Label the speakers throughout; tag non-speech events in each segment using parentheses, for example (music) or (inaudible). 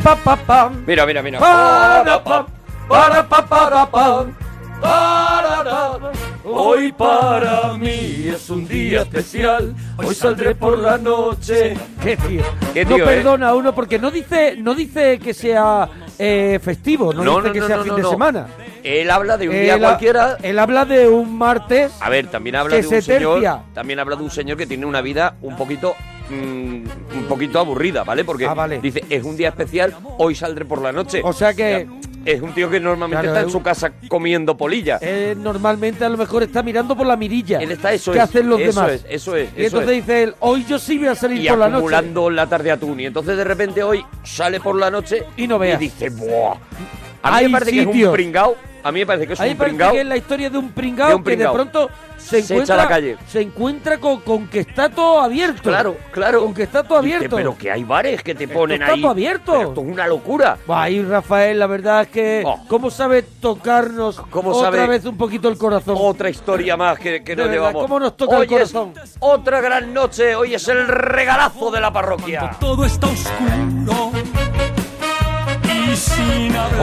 Speaker 1: pa, pa.
Speaker 2: Mira, mira, mira.
Speaker 1: Para, pa, para, pa, para, ra. Hoy para mí es un día especial. Hoy saldré por la noche. Qué tío.
Speaker 2: Qué
Speaker 1: no
Speaker 2: tío, ¿eh?
Speaker 1: perdona a uno porque no dice, no dice que sea eh, festivo, no, dice que sea fin de semana.
Speaker 2: Él habla de un día
Speaker 1: ha-
Speaker 2: cualquiera.
Speaker 1: Él habla de un martes.
Speaker 2: A ver, también habla
Speaker 1: que
Speaker 2: de
Speaker 1: se
Speaker 2: un señor.
Speaker 1: tercia.
Speaker 2: También habla de un señor que tiene una vida un poquito. Mm, un poquito aburrida, ¿vale? Porque
Speaker 1: Ah, vale.
Speaker 2: dice, es un día especial, hoy saldré por la noche.
Speaker 1: O sea que-
Speaker 2: Es un tío que normalmente
Speaker 1: Claro,
Speaker 2: está
Speaker 1: es
Speaker 2: en su casa comiendo polilla.
Speaker 1: Normalmente a lo mejor está mirando por la mirilla.
Speaker 2: Él está, eso
Speaker 1: que
Speaker 2: es,
Speaker 1: hacen los
Speaker 2: eso
Speaker 1: demás.
Speaker 2: es, eso es,
Speaker 1: Y
Speaker 2: eso
Speaker 1: entonces
Speaker 2: es.
Speaker 1: dice él, hoy yo sí voy a salir
Speaker 2: y
Speaker 1: por la noche.
Speaker 2: acumulando la tarde atún. Y entonces de repente hoy sale por la noche
Speaker 1: Y no veas.
Speaker 2: dice, ¡buah! A mí
Speaker 1: Hay
Speaker 2: me parece que es un
Speaker 1: sitios.
Speaker 2: pringao. A mí me parece que es
Speaker 1: Ahí
Speaker 2: un
Speaker 1: parece
Speaker 2: pringao.
Speaker 1: que es la historia de un pringao,
Speaker 2: de un
Speaker 1: que de
Speaker 2: pringao.
Speaker 1: pronto se,
Speaker 2: Se
Speaker 1: encuentra
Speaker 2: echa a la calle.
Speaker 1: se encuentra con, con que está todo abierto.
Speaker 2: Claro, claro.
Speaker 1: Con que está todo
Speaker 2: Dice,
Speaker 1: abierto.
Speaker 2: pero que hay bares que te ponen
Speaker 1: está
Speaker 2: ahí.
Speaker 1: todo abierto.
Speaker 2: Pero esto es una locura.
Speaker 1: Ahí Rafael, la verdad es que
Speaker 2: Oh.
Speaker 1: cómo sabe tocarnos
Speaker 2: Cómo
Speaker 1: otra
Speaker 2: sabe-
Speaker 1: vez un poquito el corazón.
Speaker 2: Otra historia más que, que nos
Speaker 1: verdad,
Speaker 2: llevamos.
Speaker 1: ¿cómo nos toca el
Speaker 2: Hoy es
Speaker 1: corazón?
Speaker 2: otra gran noche. Hoy es el regalazo de la parroquia.
Speaker 3: Todo está oscuro.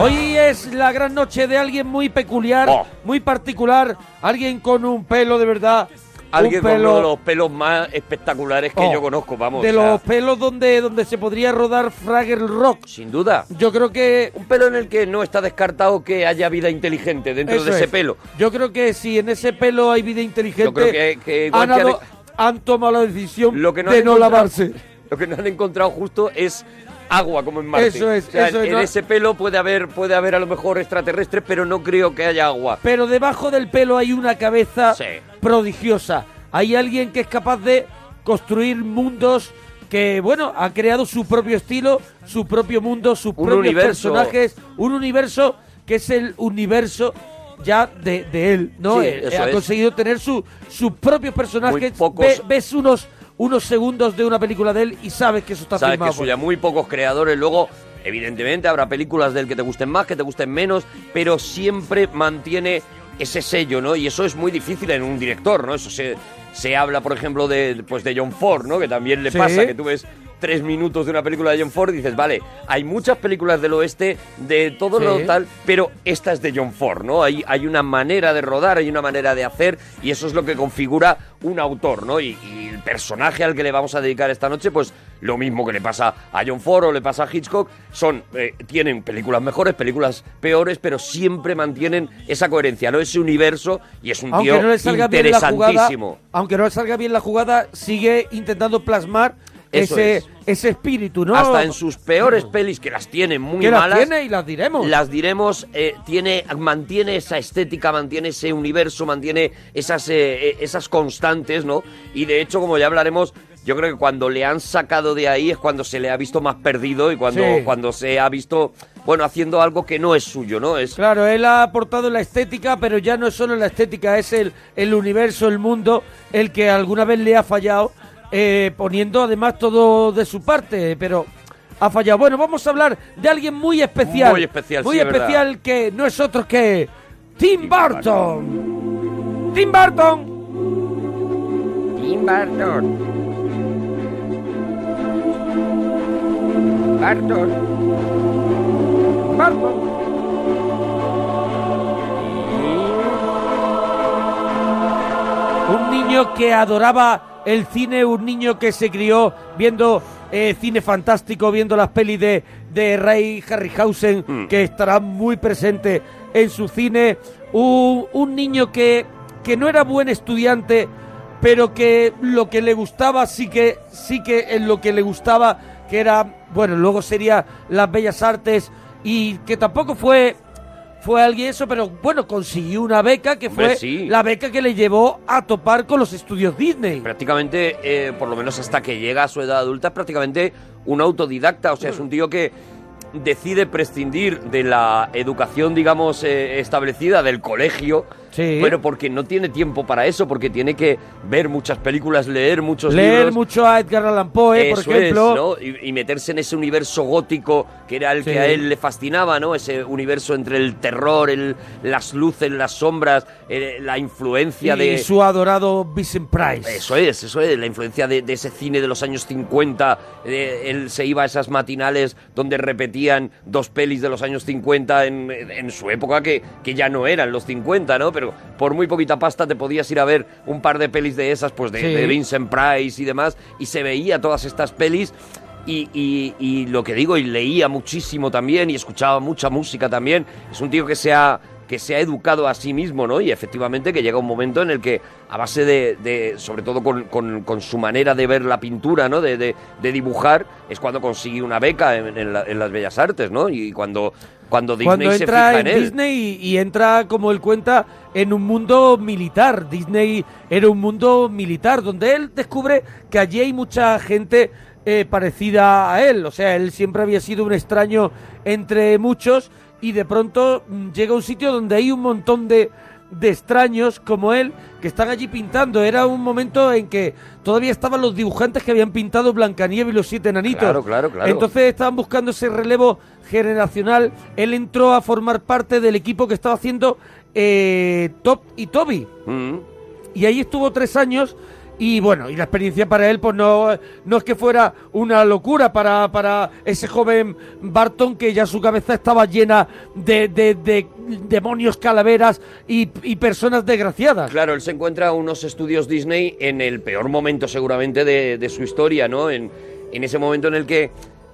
Speaker 1: Hoy es la gran noche de alguien muy peculiar,
Speaker 2: Oh.
Speaker 1: muy particular, alguien con un pelo de verdad,
Speaker 2: Alguien
Speaker 1: un
Speaker 2: con
Speaker 1: pelo
Speaker 2: uno de los pelos más espectaculares que
Speaker 1: Oh,
Speaker 2: yo conozco, vamos.
Speaker 1: de
Speaker 2: o sea,
Speaker 1: los pelos donde donde se podría rodar Fraggle Rock.
Speaker 2: Sin duda.
Speaker 1: Yo creo que
Speaker 2: Un pelo en el que no está descartado que haya vida inteligente dentro de ese
Speaker 1: es.
Speaker 2: pelo.
Speaker 1: Yo creo que si en ese pelo hay vida inteligente,
Speaker 2: Yo creo que- que igual
Speaker 1: han,
Speaker 2: que han-
Speaker 1: ado- han tomado la decisión
Speaker 2: Lo que no
Speaker 1: de no lavarse.
Speaker 2: Lo que no han encontrado justo es agua como en Marte.
Speaker 1: Eso es,
Speaker 2: O sea,
Speaker 1: eso es,
Speaker 2: En
Speaker 1: no-
Speaker 2: ese pelo puede haber, puede haber a lo mejor extraterrestres, pero no creo que haya agua.
Speaker 1: Pero debajo del pelo hay una cabeza
Speaker 2: Sí.
Speaker 1: prodigiosa. Hay alguien que es capaz de construir mundos que, bueno, ha creado su propio estilo, su propio mundo, sus
Speaker 2: Un
Speaker 1: propios
Speaker 2: universo.
Speaker 1: personajes, un universo que es el universo ya de, de él, ¿no?
Speaker 2: Sí,
Speaker 1: Eh, ha conseguido tener su, sus propios personajes.
Speaker 2: Pocos-
Speaker 1: Ve- ves unos, unos segundos de una película de él y sabes que eso está
Speaker 2: Sabes que
Speaker 1: filmado. por
Speaker 2: suya, muy pocos creadores. Luego, evidentemente, habrá películas del que te gusten más, que te gusten menos, pero siempre mantiene ese sello, ¿no? Y eso es muy difícil en un director, ¿no? Eso se, se habla, por ejemplo, de, pues de John Ford, ¿no? Que también le
Speaker 1: Sí.
Speaker 2: pasa, que tú ves tres minutos de una película de John Ford dices, vale, hay muchas películas del oeste de todo
Speaker 1: Sí.
Speaker 2: lo tal, pero esta es de John Ford, ¿no? Hay, hay una manera de rodar, hay una manera de hacer y eso es lo que configura un autor, ¿no? Y, y el personaje al que le vamos a dedicar esta noche, pues lo mismo que le pasa a John Ford o le pasa a Hitchcock, son, eh, tienen películas mejores, películas peores, pero siempre mantienen esa coherencia, ¿no? Ese universo y es un
Speaker 1: aunque
Speaker 2: tío
Speaker 1: no le salga bien la jugada,
Speaker 2: interesantísimo.
Speaker 1: aunque no le salga bien la jugada, sigue intentando plasmar ese,
Speaker 2: es.
Speaker 1: ese espíritu, ¿no?
Speaker 2: Hasta en sus peores pelis, que las tiene muy
Speaker 1: que las
Speaker 2: malas,
Speaker 1: tiene y las diremos.
Speaker 2: las diremos, eh, tiene, mantiene esa estética, mantiene ese universo, mantiene esas, eh, eh, esas constantes, ¿no? Y de hecho, como ya hablaremos, yo creo que cuando le han sacado de ahí es cuando se le ha visto más perdido y cuando,
Speaker 1: Sí.
Speaker 2: cuando se ha visto, bueno, haciendo algo que no es suyo, ¿no? Es,
Speaker 1: Claro, él ha aportado la estética, pero ya no es solo la estética, es el, el universo, el mundo, el que alguna vez le ha fallado, eh, poniendo además todo de su parte, pero ha fallado. Bueno, vamos a hablar de alguien muy especial.
Speaker 2: Muy especial,
Speaker 1: Muy
Speaker 2: sí, es
Speaker 1: especial que no es otro que Tim Burton. Tim Burton.
Speaker 2: Tim Burton. Burton.
Speaker 1: Burton. Niño que adoraba el cine, un niño que se crió viendo eh, cine fantástico, viendo las pelis de, de Ray Harryhausen,
Speaker 2: Mm.
Speaker 1: que estará muy presente en su cine. Un, un niño que, que no era buen estudiante, pero que lo que le gustaba sí que, sí que en lo que le gustaba, que era, bueno, luego sería las bellas artes, y que tampoco fue fue alguien eso, pero bueno, consiguió una beca que fue
Speaker 2: Hombre, sí.
Speaker 1: la beca que le llevó a topar con los estudios Disney.
Speaker 2: prácticamente, eh, por lo menos hasta que llega a su edad adulta, es prácticamente un autodidacta. O sea, es un tío que decide prescindir de la educación, digamos, eh, establecida del colegio
Speaker 1: Sí.
Speaker 2: Pero porque no tiene tiempo para eso, porque tiene que ver muchas películas, leer muchos
Speaker 1: Leer
Speaker 2: libros.
Speaker 1: mucho a Edgar Allan Poe, por
Speaker 2: Eso
Speaker 1: ejemplo.
Speaker 2: es, ¿no? Y, y meterse en ese universo gótico que era el
Speaker 1: Sí.
Speaker 2: que a él le fascinaba, ¿no? Ese universo entre el terror, el, las luces, las sombras, eh, la influencia
Speaker 1: y
Speaker 2: de...
Speaker 1: su adorado Vincent Price.
Speaker 2: Eso es, eso es, la influencia de, de ese cine de los años 50. eh, él se iba a esas matinales donde repetían dos pelis de los años 50 en, en su época, que, que ya no eran los 50, ¿no? Pero por muy poquita pasta te podías ir a ver un par de pelis de esas, pues de,
Speaker 1: Sí.
Speaker 2: de Vincent Price y demás, y se veía todas estas pelis. Y, y- y lo que digo, y leía muchísimo también, y escuchaba mucha música también. Es un tío que se ha, que se ha educado a sí mismo, ¿no? Y efectivamente que llega un momento en el que, a base de, de- sobre todo con, con- con su manera de ver la pintura, ¿no? De, de- de dibujar, es cuando consigue una beca en, en la- en las Bellas Artes, ¿no? Y cuando, cuando Disney
Speaker 1: Cuando
Speaker 2: se fija
Speaker 1: en
Speaker 2: en él.
Speaker 1: Disney y, y entra, como él cuenta, en un mundo militar. Disney era un mundo militar, donde él descubre que allí hay mucha gente eh, parecida a él. O sea, él siempre había sido un extraño entre muchos y de pronto mm, llega a un sitio donde hay un montón de, de extraños como él que están allí pintando. Era un momento en que todavía estaban los dibujantes que habían pintado Blancanieves y los siete enanitos.
Speaker 2: Claro, claro, claro.
Speaker 1: Entonces estaban buscando ese relevo generacional. Él entró a formar parte del equipo que estaba haciendo eh, Top y Toby.
Speaker 2: Mm.
Speaker 1: Y ahí estuvo tres años. Y bueno, y la experiencia para él, pues no, no es que fuera una locura para, para ese joven Barton, que ya su cabeza estaba llena de, de- de demonios, calaveras y, y personas desgraciadas.
Speaker 2: Claro, él se encuentra unos estudios Disney en el peor momento seguramente de, de su historia, ¿no? En, en ese momento en el que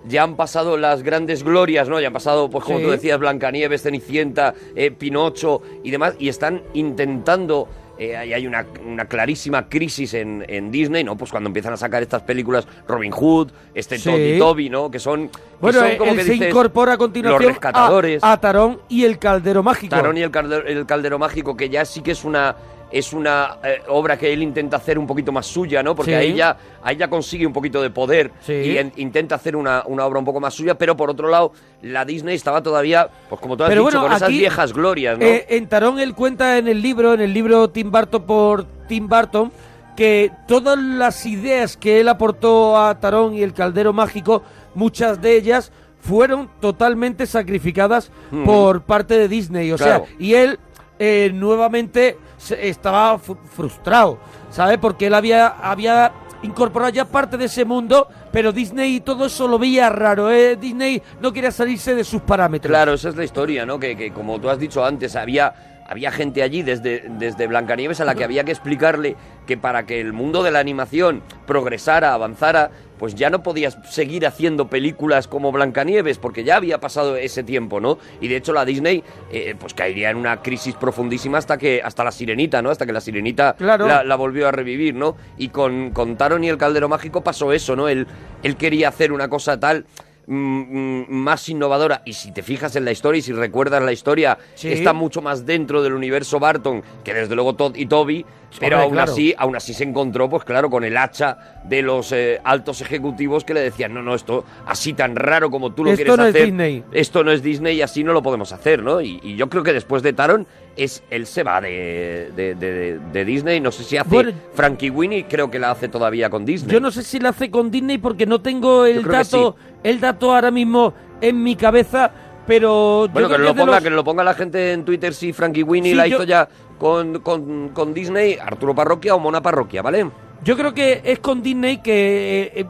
Speaker 2: ya han pasado las grandes glorias, ¿no? Ya han pasado, pues como
Speaker 1: Sí.
Speaker 2: tú decías, Blancanieves, Cenicienta, eh, Pinocho y demás, y están intentando... eh, ahí hay una, una clarísima crisis en, en Disney, ¿no? Pues cuando empiezan a sacar estas películas, Robin Hood, este
Speaker 1: Sí.
Speaker 2: Todd y Toby, ¿no? Que son, que
Speaker 1: Bueno, él
Speaker 2: como que
Speaker 1: se
Speaker 2: dices,
Speaker 1: incorpora a continuación
Speaker 2: los rescatadores.
Speaker 1: a, a Tarón y el Caldero Mágico.
Speaker 2: Tarón y el caldero, el caldero mágico, que ya sí que es una es una eh, obra que él intenta hacer un poquito más suya, ¿no? Porque
Speaker 1: Sí.
Speaker 2: ahí, ya, ahí ya consigue un poquito de poder
Speaker 1: Sí.
Speaker 2: y en- intenta hacer una, una obra un poco más suya, pero por otro lado, la Disney estaba todavía, pues como tú has
Speaker 1: Pero
Speaker 2: dicho,
Speaker 1: bueno,
Speaker 2: con esas viejas glorias, ¿no?
Speaker 1: Eh, en Tarón él cuenta en el libro, en el libro Tim Burton por Tim Burton, que todas las ideas que él aportó a Tarón y el Caldero Mágico, muchas de ellas fueron totalmente sacrificadas
Speaker 2: Mm.
Speaker 1: por parte de Disney. O
Speaker 2: Claro.
Speaker 1: sea, y él eh, nuevamente estaba frustrado, ¿sabe? Porque él había, había incorporado ya parte de ese mundo, pero Disney y todo eso lo veía raro, ¿eh? Disney no quería salirse de sus parámetros.
Speaker 2: Claro, esa es la historia, ¿no? Que, que como tú has dicho antes, había, había gente allí desde, desde Blancanieves a la que había que explicarle que para que el mundo de la animación progresara, avanzara, pues ya no podías seguir haciendo películas como Blancanieves, porque ya había pasado ese tiempo, ¿no? Y de hecho la Disney, eh, pues caería en una crisis profundísima hasta que hasta la Sirenita, ¿no? Hasta que la Sirenita
Speaker 1: Claro.
Speaker 2: la, la volvió a revivir, ¿no? Y con, con Taron y el Caldero Mágico pasó eso, ¿no? Él, él quería hacer una cosa tal más innovadora y si te fijas en la historia y si recuerdas la historia
Speaker 1: Sí.
Speaker 2: está mucho más dentro del universo Barton que desde luego Todd y Toby pero
Speaker 1: Hombre,
Speaker 2: aún
Speaker 1: claro.
Speaker 2: así aún así se encontró pues claro con el hacha de los eh, altos ejecutivos que le decían no no esto así tan raro como tú lo
Speaker 1: Esto
Speaker 2: quieres
Speaker 1: no es
Speaker 2: hacer
Speaker 1: Disney.
Speaker 2: esto no es Disney y así no lo podemos hacer no y, y yo creo que después de Taron es él se va de, de, de- de Disney. No sé si hace
Speaker 1: Bueno,
Speaker 2: Frankie Winnie creo que la hace todavía con Disney.
Speaker 1: Yo no sé si la hace con Disney porque no tengo el dato, el dato ahora mismo en mi cabeza, pero yo
Speaker 2: Bueno, que lo, ponga,
Speaker 1: los-
Speaker 2: que lo ponga la gente en Twitter si Frankie Winnie
Speaker 1: Sí,
Speaker 2: la
Speaker 1: yo-
Speaker 2: hizo ya con, con, con Disney, Arturo Parroquia o Mona Parroquia, ¿vale?
Speaker 1: Yo creo que es con Disney que eh, eh,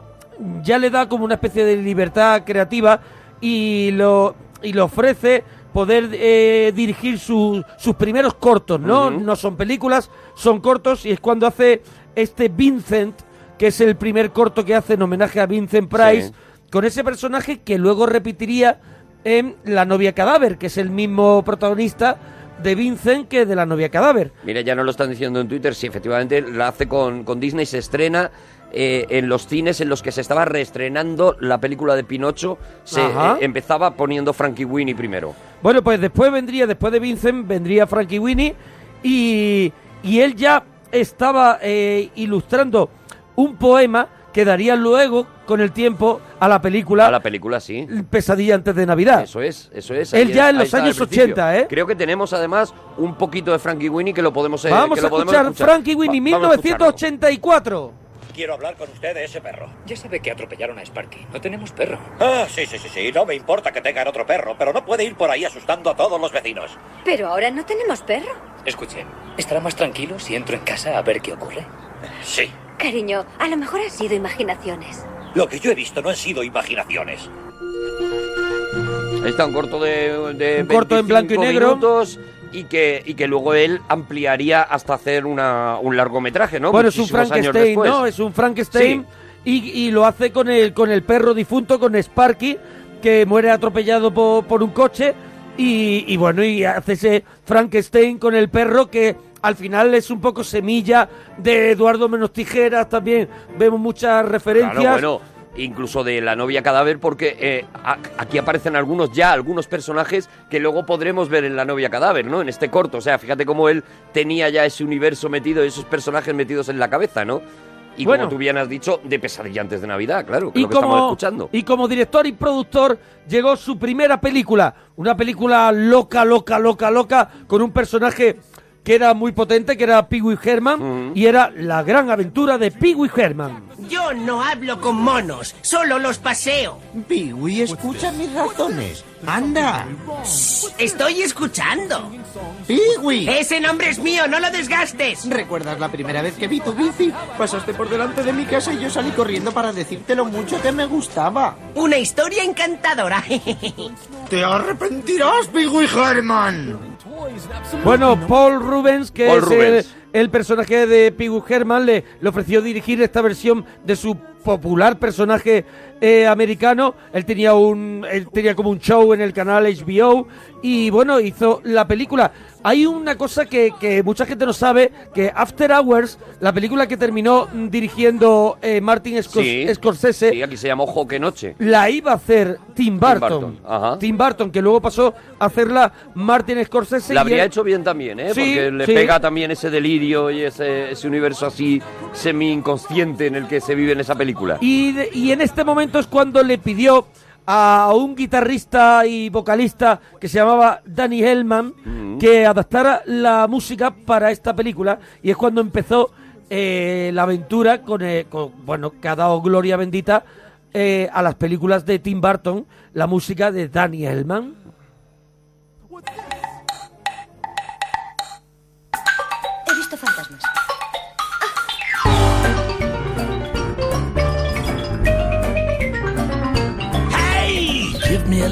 Speaker 1: ya le da como una especie de libertad creativa y lo, y le ofrece poder eh, dirigir su- sus primeros cortos, ¿no? No son películas, son cortos y es cuando hace este Vincent, que es el primer corto que hace en homenaje a Vincent Price,
Speaker 2: Sí.
Speaker 1: con ese personaje que luego repetiría en La novia cadáver, que es el mismo protagonista de Vincent que de La novia cadáver.
Speaker 2: Mira, ya nos lo están diciendo en Twitter, sí, efectivamente la hace con, con Disney, se estrena eh, en los cines en los que se estaba reestrenando la película de Pinocho, se eh, empezaba poniendo Frankie Winnie primero.
Speaker 1: Bueno, pues después vendría, después de Vincent, vendría Frankie Winnie y, y él ya estaba eh, ilustrando un poema que daría luego, con el tiempo, a la película
Speaker 2: A la película, sí.
Speaker 1: Pesadilla antes de Navidad.
Speaker 2: Eso es, eso es.
Speaker 1: Él
Speaker 2: Ahí
Speaker 1: ya en los años
Speaker 2: principio.
Speaker 1: 80, ¿eh?
Speaker 2: Creo que tenemos además un poquito de Frankie Winnie que lo podemos, eh,
Speaker 1: Vamos
Speaker 2: que
Speaker 1: a
Speaker 2: lo podemos
Speaker 1: escuchar Frankie Winnie,
Speaker 2: Va- vamos a escucharlo.
Speaker 1: 1984.
Speaker 4: Quiero hablar con usted de ese perro.
Speaker 5: Ya sabe que atropellaron a Sparky. No tenemos perro.
Speaker 4: Ah, sí, sí, sí, sí. No me importa que tengan otro perro, pero no puede ir por ahí asustando a todos los vecinos.
Speaker 6: Pero ahora no tenemos perro.
Speaker 5: Escuche, ¿estará más tranquilo si entro en casa a ver qué ocurre?
Speaker 4: Sí.
Speaker 6: Cariño, a lo mejor han sido imaginaciones.
Speaker 4: Lo que yo he visto no han sido imaginaciones.
Speaker 2: Ahí está un corto de, de
Speaker 1: Un corto en
Speaker 2: 25
Speaker 1: blanco y negro.
Speaker 2: minutos y que, y que luego él ampliaría hasta hacer una, un largometraje, ¿no?
Speaker 1: Bueno, es un Frankenstein. ¿no? Es un Frankenstein y, y lo hace con el, con el perro difunto, con Sparky, que muere atropellado por, por un coche. Y, y bueno, y hace ese Frankenstein con el perro que al final es un poco semilla de Eduardo Menos Tijeras. También vemos muchas referencias.
Speaker 2: Claro, bueno, incluso de la novia cadáver, porque eh, a- aquí aparecen algunos ya, algunos personajes que luego podremos ver en la novia cadáver, ¿no? En este corto. O sea, fíjate cómo él tenía ya ese universo metido, esos personajes metidos en la cabeza, ¿no? Y
Speaker 1: Bueno.
Speaker 2: como tú bien has dicho, de pesadilla antes de Navidad, claro, que
Speaker 1: y
Speaker 2: lo que estamos
Speaker 1: como,
Speaker 2: escuchando.
Speaker 1: y como director y productor llegó su primera película, una película loca, loca, loca, loca, con un personaje que era muy potente, que era Pee Wee Herman, y era la gran aventura de Pee Wee Herman.
Speaker 7: Yo no hablo con monos, solo los paseo.
Speaker 8: Piwi, escucha mis razones. Anda.
Speaker 7: Estoy escuchando.
Speaker 8: Piwi.
Speaker 7: Ese nombre es mío, no lo desgastes.
Speaker 8: ¿Recuerdas la primera vez que vi tu bici? Pasaste por delante de mi casa y yo salí corriendo para decirte lo mucho que me gustaba.
Speaker 7: Una historia encantadora. (laughs)
Speaker 8: ¡Te arrepentirás, Piwi Herman!
Speaker 1: Bueno, Paul Rubens, que
Speaker 2: Paul
Speaker 1: es
Speaker 2: Rubens.
Speaker 1: El, el personaje de Wee Herman, le, le ofreció dirigir esta versión de su popular personaje eh, americano. Él tenía un, él tenía como un show en el canal HBO y bueno, hizo la película. Hay una cosa que, que mucha gente no sabe, que After Hours, la película que terminó dirigiendo eh, Martin Scor-
Speaker 2: Sí.
Speaker 1: Scorsese,
Speaker 2: Sí, aquí se llamó Joque Noche.
Speaker 1: la iba a hacer Tim Burton.
Speaker 2: Burton, ajá.
Speaker 1: Tim Burton, que luego pasó a hacerla Martin Scorsese.
Speaker 2: La habría
Speaker 1: él-
Speaker 2: hecho bien también, ¿eh?
Speaker 1: Sí,
Speaker 2: Porque le
Speaker 1: sí.
Speaker 2: pega también ese delirio y ese, ese universo así semi-inconsciente en el que se vive en esa película.
Speaker 1: Y, de- y en este momento es cuando le pidió a un guitarrista y vocalista que se llamaba Danny Hellman
Speaker 2: Mm.
Speaker 1: que adaptara la música para esta película y es cuando empezó eh, la aventura con, eh, con- bueno que ha dado gloria bendita eh, a las películas de Tim Burton la música de Danny Hellman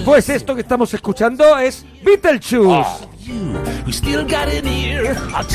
Speaker 1: pues esto que estamos escuchando es Beetlejuice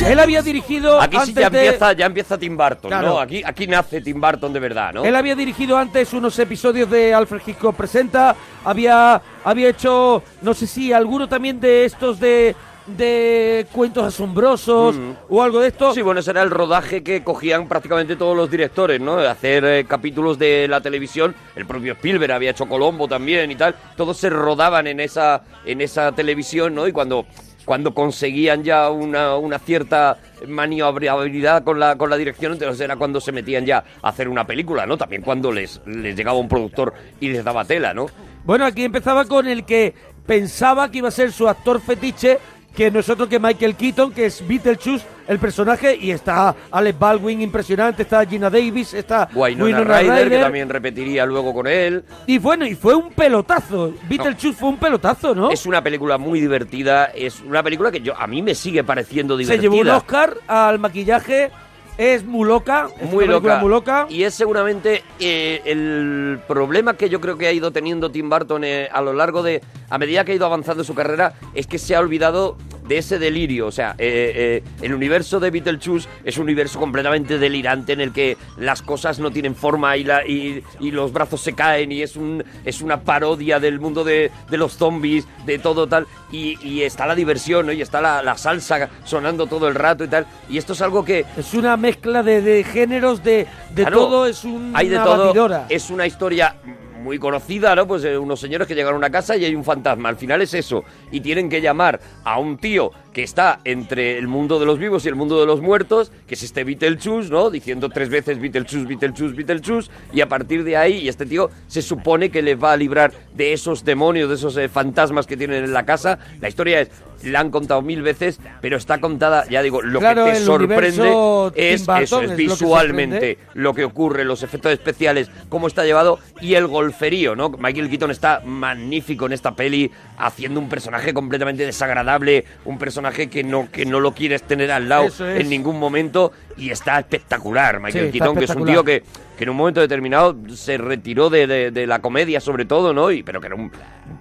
Speaker 1: él había dirigido
Speaker 2: Aquí sí
Speaker 1: antes
Speaker 2: ya
Speaker 1: de-
Speaker 2: empieza, ya empieza Tim Burton,
Speaker 1: Claro.
Speaker 2: ¿no? Aquí, aquí nace Tim Burton de verdad, ¿no?
Speaker 1: Él había dirigido antes unos episodios de Alfred Hitchcock Presenta, había, había hecho, no sé si alguno también de estos de, de cuentos asombrosos o algo de esto.
Speaker 2: Sí, bueno, ese era el rodaje que cogían prácticamente todos los directores, ¿no? De hacer eh, capítulos de la televisión. El propio Spielberg había hecho Colombo también y tal. Todos se rodaban en esa, en esa televisión, ¿no? Y cuando, cuando conseguían ya una, una cierta maniobrabilidad con la, con la dirección, entonces era cuando se metían ya a hacer una película, ¿no? También cuando les, les llegaba un productor y les daba tela, ¿no?
Speaker 1: Bueno, aquí empezaba con el que pensaba que iba a ser su actor fetiche, que no es otro que Michael Keaton, que es Beetlejuice, el personaje, y está Alec Baldwin impresionante, está Gina Davis, está
Speaker 2: Wynonna
Speaker 1: Winona
Speaker 2: Ryder, que también repetiría luego con él.
Speaker 1: Y bueno, y fue un pelotazo. Beetlejuice fue un pelotazo, ¿no?
Speaker 2: Es una película muy divertida, es una película que yo a mí me sigue pareciendo
Speaker 1: Se
Speaker 2: divertida.
Speaker 1: llevó un Oscar al maquillaje. Es muy loca. es
Speaker 2: muy
Speaker 1: una
Speaker 2: loca.
Speaker 1: muy loca.
Speaker 2: Y es seguramente eh, el problema que yo creo que ha ido teniendo Tim Burton eh, a lo largo de. a medida que ha ido avanzando su carrera, es que se ha olvidado de ese delirio. O sea, eh, eh, el universo de Beetlejuice es un universo completamente delirante en el que las cosas no tienen forma y, la, y, y los brazos se caen y es, un, es una parodia del mundo de, de los zombies, de todo tal. Y, y está la diversión, ¿no? Y está la, la salsa sonando todo el rato y tal. Y esto es algo que
Speaker 1: Es una mezcla de, de géneros, de, de
Speaker 2: Claro,
Speaker 1: todo, es una
Speaker 2: hay de todo.
Speaker 1: batidora.
Speaker 2: Es una historia muy conocida, ¿no? Pues eh, unos señores que llegan a una casa y hay un fantasma. Al final es eso. Y tienen que llamar a un tío que está entre el mundo de los vivos y el mundo de los muertos, que es este Beetlejuice, ¿no? Diciendo tres veces Beetlejuice, Beetlejuice, Beetlejuice. Y a partir de ahí, y este tío se supone que le va a librar de esos demonios, de esos eh, fantasmas que tienen en la casa. La historia es, la han contado mil veces, pero está contada, ya digo, lo
Speaker 1: Claro,
Speaker 2: que te sorprende es eso,
Speaker 1: es
Speaker 2: es
Speaker 1: lo que
Speaker 2: visualmente lo que ocurre, los efectos especiales, cómo está llevado y el golferío, ¿no? Michael Keaton está magnífico en esta peli, haciendo un personaje completamente desagradable, un personaje que no, que no lo quieres tener al lado
Speaker 1: es.
Speaker 2: en ningún momento y está espectacular. Michael
Speaker 1: Sí,
Speaker 2: Keaton, que es un tío que, que en un momento determinado se retiró de, de- de la comedia, sobre todo, ¿no? Y, pero que era un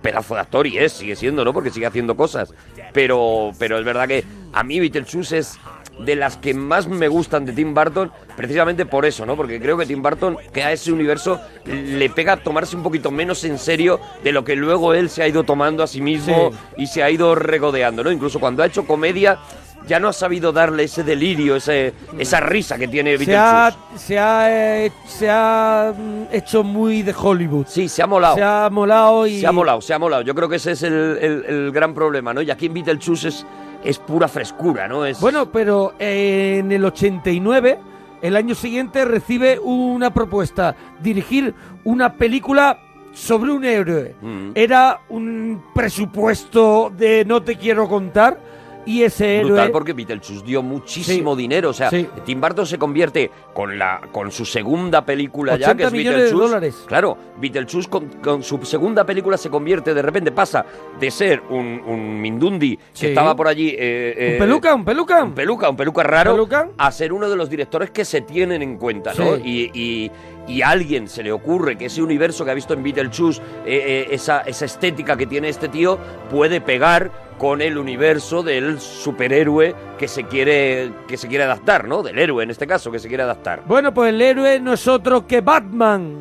Speaker 2: pedazo de actor y es, sigue siendo, ¿no? Porque sigue haciendo cosas. Pero, pero es verdad que a mí Beetlejuice es de las que más me gustan de Tim Burton, precisamente por eso, ¿no? Porque creo que Tim Burton, que a ese universo le pega a tomarse un poquito menos en serio de lo que luego él se ha ido tomando a sí mismo y se ha ido regodeando, ¿no? Incluso cuando ha hecho comedia, ya no ha sabido darle ese delirio, ese, esa risa que tiene
Speaker 1: Se ha, se ha, eh, se ha mm, hecho muy de Hollywood.
Speaker 2: Sí, se ha molado.
Speaker 1: Se ha molado y...
Speaker 2: Se ha molado, se ha molado. Yo creo que ese es el, el- el gran problema, ¿no? Y aquí en Beetlejuice es, es pura frescura, ¿no? Es,
Speaker 1: Bueno, pero eh, en el 89, el año siguiente, recibe una propuesta, dirigir una película sobre un héroe.
Speaker 2: Mm.
Speaker 1: Era un presupuesto de no te quiero contar y ese héroe...
Speaker 2: brutal porque Beetlejuice dio muchísimo
Speaker 1: Sí.
Speaker 2: dinero. O sea,
Speaker 1: Sí.
Speaker 2: Tim Burton se convierte con la con su segunda película ya,
Speaker 1: 80
Speaker 2: que es
Speaker 1: millones de
Speaker 2: Beetlejuice.
Speaker 1: dólares.
Speaker 2: Claro, Beetlejuice con, con su segunda película se convierte, de repente pasa de ser un, un Mindundi que estaba por allí. eh, eh,
Speaker 1: Un peluca, un peluca.
Speaker 2: un peluca, un peluca raro,
Speaker 1: Peluca.
Speaker 2: a ser uno de los directores que se tienen en cuenta, ¿no? Y- y a alguien se le ocurre que ese universo que ha visto en Beetlejuice, eh, eh, esa, esa estética que tiene este tío, puede pegar con el universo del superhéroe que se quiere que se quiere adaptar, ¿no? Del héroe en este caso que se quiere adaptar.
Speaker 1: Bueno, pues el héroe no es otro que Batman.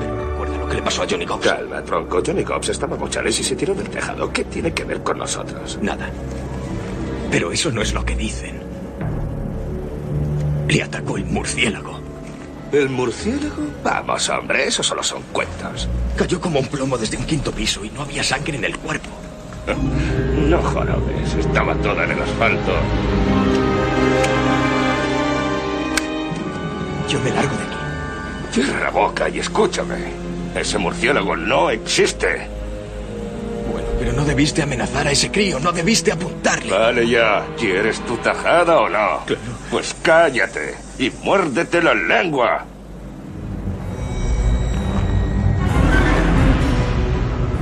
Speaker 9: Recuerda lo que le pasó a Johnny Cox.
Speaker 10: Calma, tronco. Johnny Cobbs estaba mochales y se tiró del tejado. ¿Qué tiene que ver con nosotros?
Speaker 9: Nada. Pero eso no es lo que dicen. Le atacó el murciélago.
Speaker 10: ¿El murciélago? Vamos, hombre, eso solo son cuentos.
Speaker 9: Cayó como un plomo desde un quinto piso y no había sangre en el cuerpo. (laughs)
Speaker 10: No jorobes, estaba toda en el asfalto.
Speaker 9: Yo me largo de aquí.
Speaker 10: Cierra la boca y escúchame. Ese murciélago no existe.
Speaker 9: Bueno, pero no debiste amenazar a ese crío, no debiste apuntarle.
Speaker 10: Vale ya, ¿quieres tu tajada o no?
Speaker 9: Claro.
Speaker 10: Pues cállate y muérdete la lengua.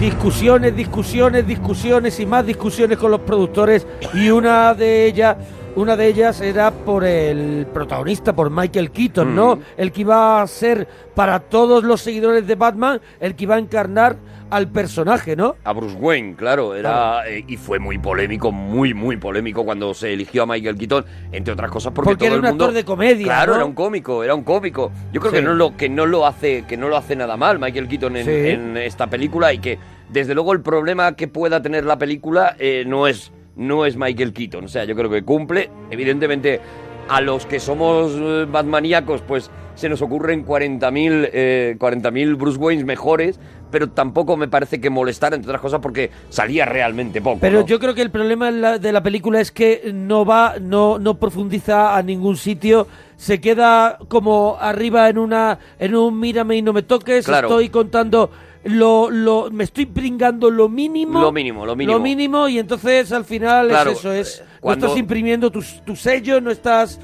Speaker 1: Discusiones, discusiones, discusiones y más discusiones con los productores y una de ellas una de ellas era por el protagonista, por Michael Keaton, ¿no?
Speaker 2: Mm.
Speaker 1: El que iba a ser para todos los seguidores de Batman, el que iba a encarnar al personaje, ¿no?
Speaker 2: A Bruce Wayne, claro, era eh, y fue muy polémico, muy muy polémico cuando se eligió a Michael Keaton, entre otras cosas porque,
Speaker 1: Porque
Speaker 2: todo
Speaker 1: era
Speaker 2: el
Speaker 1: un
Speaker 2: mundo
Speaker 1: actor de comedia,
Speaker 2: Claro,
Speaker 1: ¿no?
Speaker 2: era un cómico, era un cómico. Yo creo
Speaker 1: Sí.
Speaker 2: que no lo que no lo hace que no lo hace nada mal Michael Keaton en,
Speaker 1: Sí.
Speaker 2: en esta película y que desde luego el problema que pueda tener la película eh, no es no es Michael Keaton, o sea, yo creo que cumple, evidentemente a los que somos eh, batmaníacos, pues se nos ocurren 40.000 eh, 40.000 Bruce Waynes mejores, pero tampoco me parece que molestar, entre otras cosas, porque salía realmente poco.
Speaker 1: Pero
Speaker 2: ¿no?
Speaker 1: yo creo que el problema en la- de la película es que no va, no, no profundiza a ningún sitio, se queda como arriba en una, en un mírame y no me toques,
Speaker 2: Claro.
Speaker 1: estoy contando lo, lo, me estoy pringando lo mínimo.
Speaker 2: Lo mínimo, lo mínimo.
Speaker 1: Lo mínimo y entonces al final
Speaker 2: Claro,
Speaker 1: es eso, es,
Speaker 2: eh,
Speaker 1: no
Speaker 2: cuando-
Speaker 1: estás imprimiendo tu, tu sello, no estás...